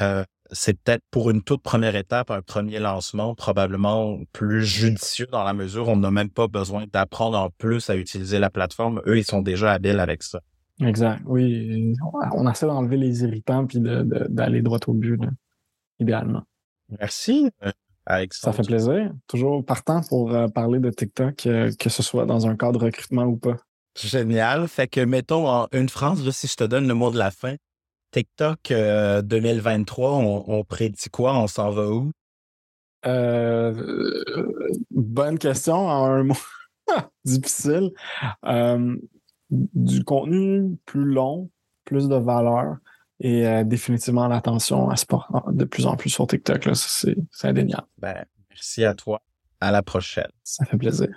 Euh, c'est peut-être pour une toute première étape, un premier lancement, probablement plus judicieux dans la mesure où on n'a même pas besoin d'apprendre en plus à utiliser la plateforme. Eux, ils sont déjà habiles avec ça. Exact. Oui. On essaie d'enlever les irritants puis d'aller droit au but, idéalement. Merci. Ça fait plaisir. Toujours partant pour euh, parler de TikTok, euh, que ce soit dans un cadre de recrutement ou pas. Génial. Fait que, mettons, en une phrase, si je te donne le mot de la fin, TikTok 2023, euh, on, on, prédit quoi? On s'en va où? bonne question en un mot difficile. du contenu plus long, plus de valeur, et euh, définitivement l'attention à sport de plus en plus sur TikTok. Là, c'est, c'est indéniable. Ben, merci à toi. À la prochaine. Ça fait plaisir.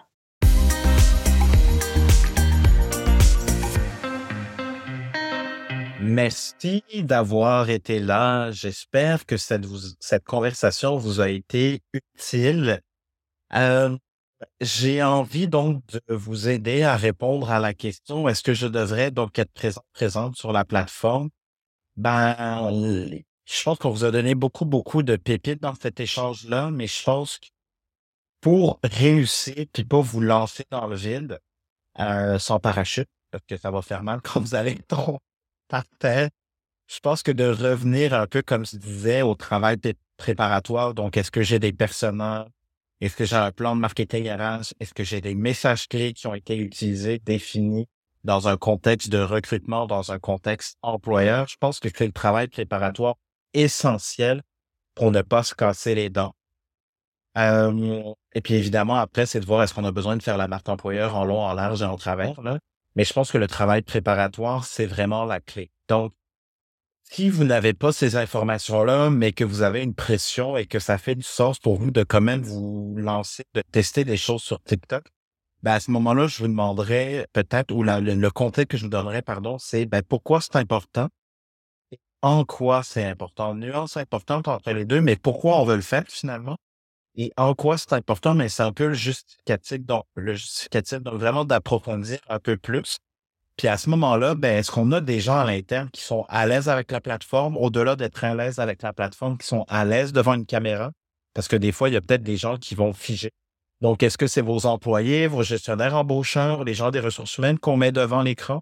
Merci d'avoir été là. J'espère que cette, cette conversation vous a été utile. Euh, j'ai envie donc de vous aider à répondre à la question est-ce que je devrais donc être présent, présente sur la plateforme? Ben, je pense qu'on vous a donné beaucoup, beaucoup de pépites dans cet échange-là, mais je pense que pour réussir puis pas vous lancer dans le vide euh, sans parachute, parce que ça va faire mal quand vous allez tomber par terre, je pense que de revenir un peu, comme je disais, au travail préparatoire. Donc, est-ce que j'ai des personnages? Est-ce que j'ai un plan de marketing RH? Est-ce que j'ai des messages clés qui ont été utilisés, définis dans un contexte de recrutement, dans un contexte employeur? Je pense que c'est le travail préparatoire essentiel pour ne pas se casser les dents. Euh, et puis évidemment, après, c'est de voir est-ce qu'on a besoin de faire la marque employeur en long, en large et en travers. Là. Mais je pense que le travail préparatoire, c'est vraiment la clé. Donc, si vous n'avez pas ces informations-là, mais que vous avez une pression et que ça fait du sens pour vous de quand même vous lancer, de tester des choses sur TikTok, ben à ce moment-là, je vous demanderais peut-être, ou le, contexte que je vous donnerais, pardon, c'est ben, pourquoi c'est important et en quoi c'est important? Nuance importante entre les deux, mais pourquoi on veut le faire finalement? Et en quoi c'est important, mais c'est un peu le justificatif, donc le justificatif, donc vraiment d'approfondir un peu plus puis à ce moment-là, ben, est-ce qu'on a des gens à l'interne qui sont à l'aise avec la plateforme, au-delà d'être à l'aise avec la plateforme, qui sont à l'aise devant une caméra? Parce que des fois, il y a peut-être des gens qui vont figer. Donc, est-ce que c'est vos employés, vos gestionnaires embaucheurs, les gens des ressources humaines qu'on met devant l'écran?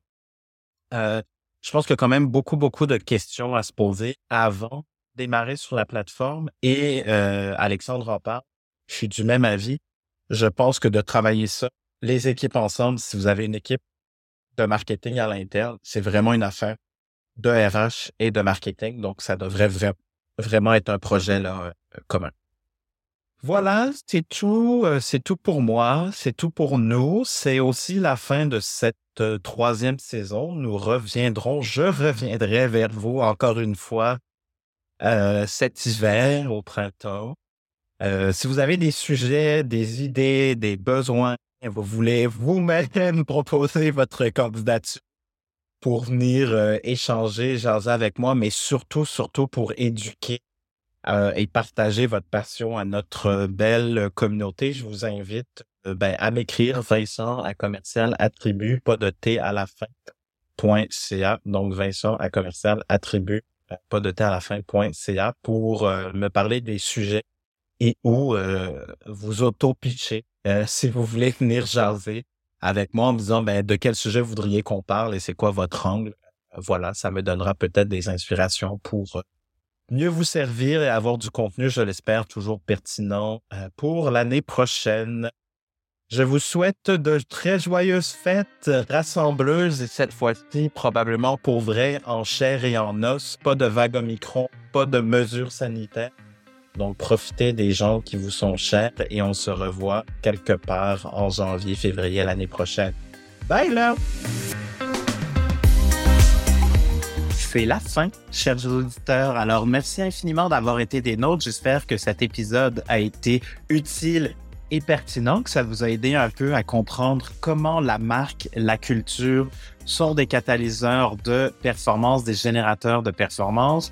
Euh, je pense qu'il y a quand même beaucoup, beaucoup de questions à se poser avant de démarrer sur la plateforme. Et euh, Alexandre en parle. Je suis du même avis. Je pense que de travailler ça, les équipes ensemble, si vous avez une équipe de marketing à l'interne, c'est vraiment une affaire de RH et de marketing. Donc, ça devrait vraiment être un projet là, euh, commun. Voilà, c'est tout, euh, c'est tout pour moi, c'est tout pour nous. C'est aussi la fin de cette euh, troisième saison. Nous reviendrons, je reviendrai vers vous encore une fois cet hiver, au printemps. si vous avez des sujets, des idées, des besoins, vous voulez vous-même proposer votre candidature pour venir euh, échanger, jaser avec moi, mais surtout, surtout pour éduquer euh, et partager votre passion à notre belle communauté. Je vous invite euh, ben, à m'écrire Vincent à commercial attribut, pas de T à la fin, .ca. Donc Vincent à commercial attribut, pas de T à la fin, .ca pour me parler des sujets et où vous auto-pitcher euh, si vous voulez venir jaser avec moi en me disant ben, de quel sujet voudriez qu'on parle et c'est quoi votre angle. Euh, voilà, ça me donnera peut-être des inspirations pour euh, mieux vous servir et avoir du contenu, je l'espère, toujours pertinent pour l'année prochaine. Je vous souhaite de très joyeuses fêtes rassembleuses et cette fois-ci probablement pour vrai en chair et en os, pas de vague Omicron, pas de mesures sanitaires. Donc, profitez des gens qui vous sont chers et on se revoit quelque part en janvier, février l'année prochaine. Bye là! C'est la fin, chers auditeurs. Alors, merci infiniment d'avoir été des nôtres. J'espère que cet épisode a été utile et pertinent, que ça vous a aidé un peu à comprendre comment la marque, la culture sont des catalyseurs de performance, des générateurs de performance.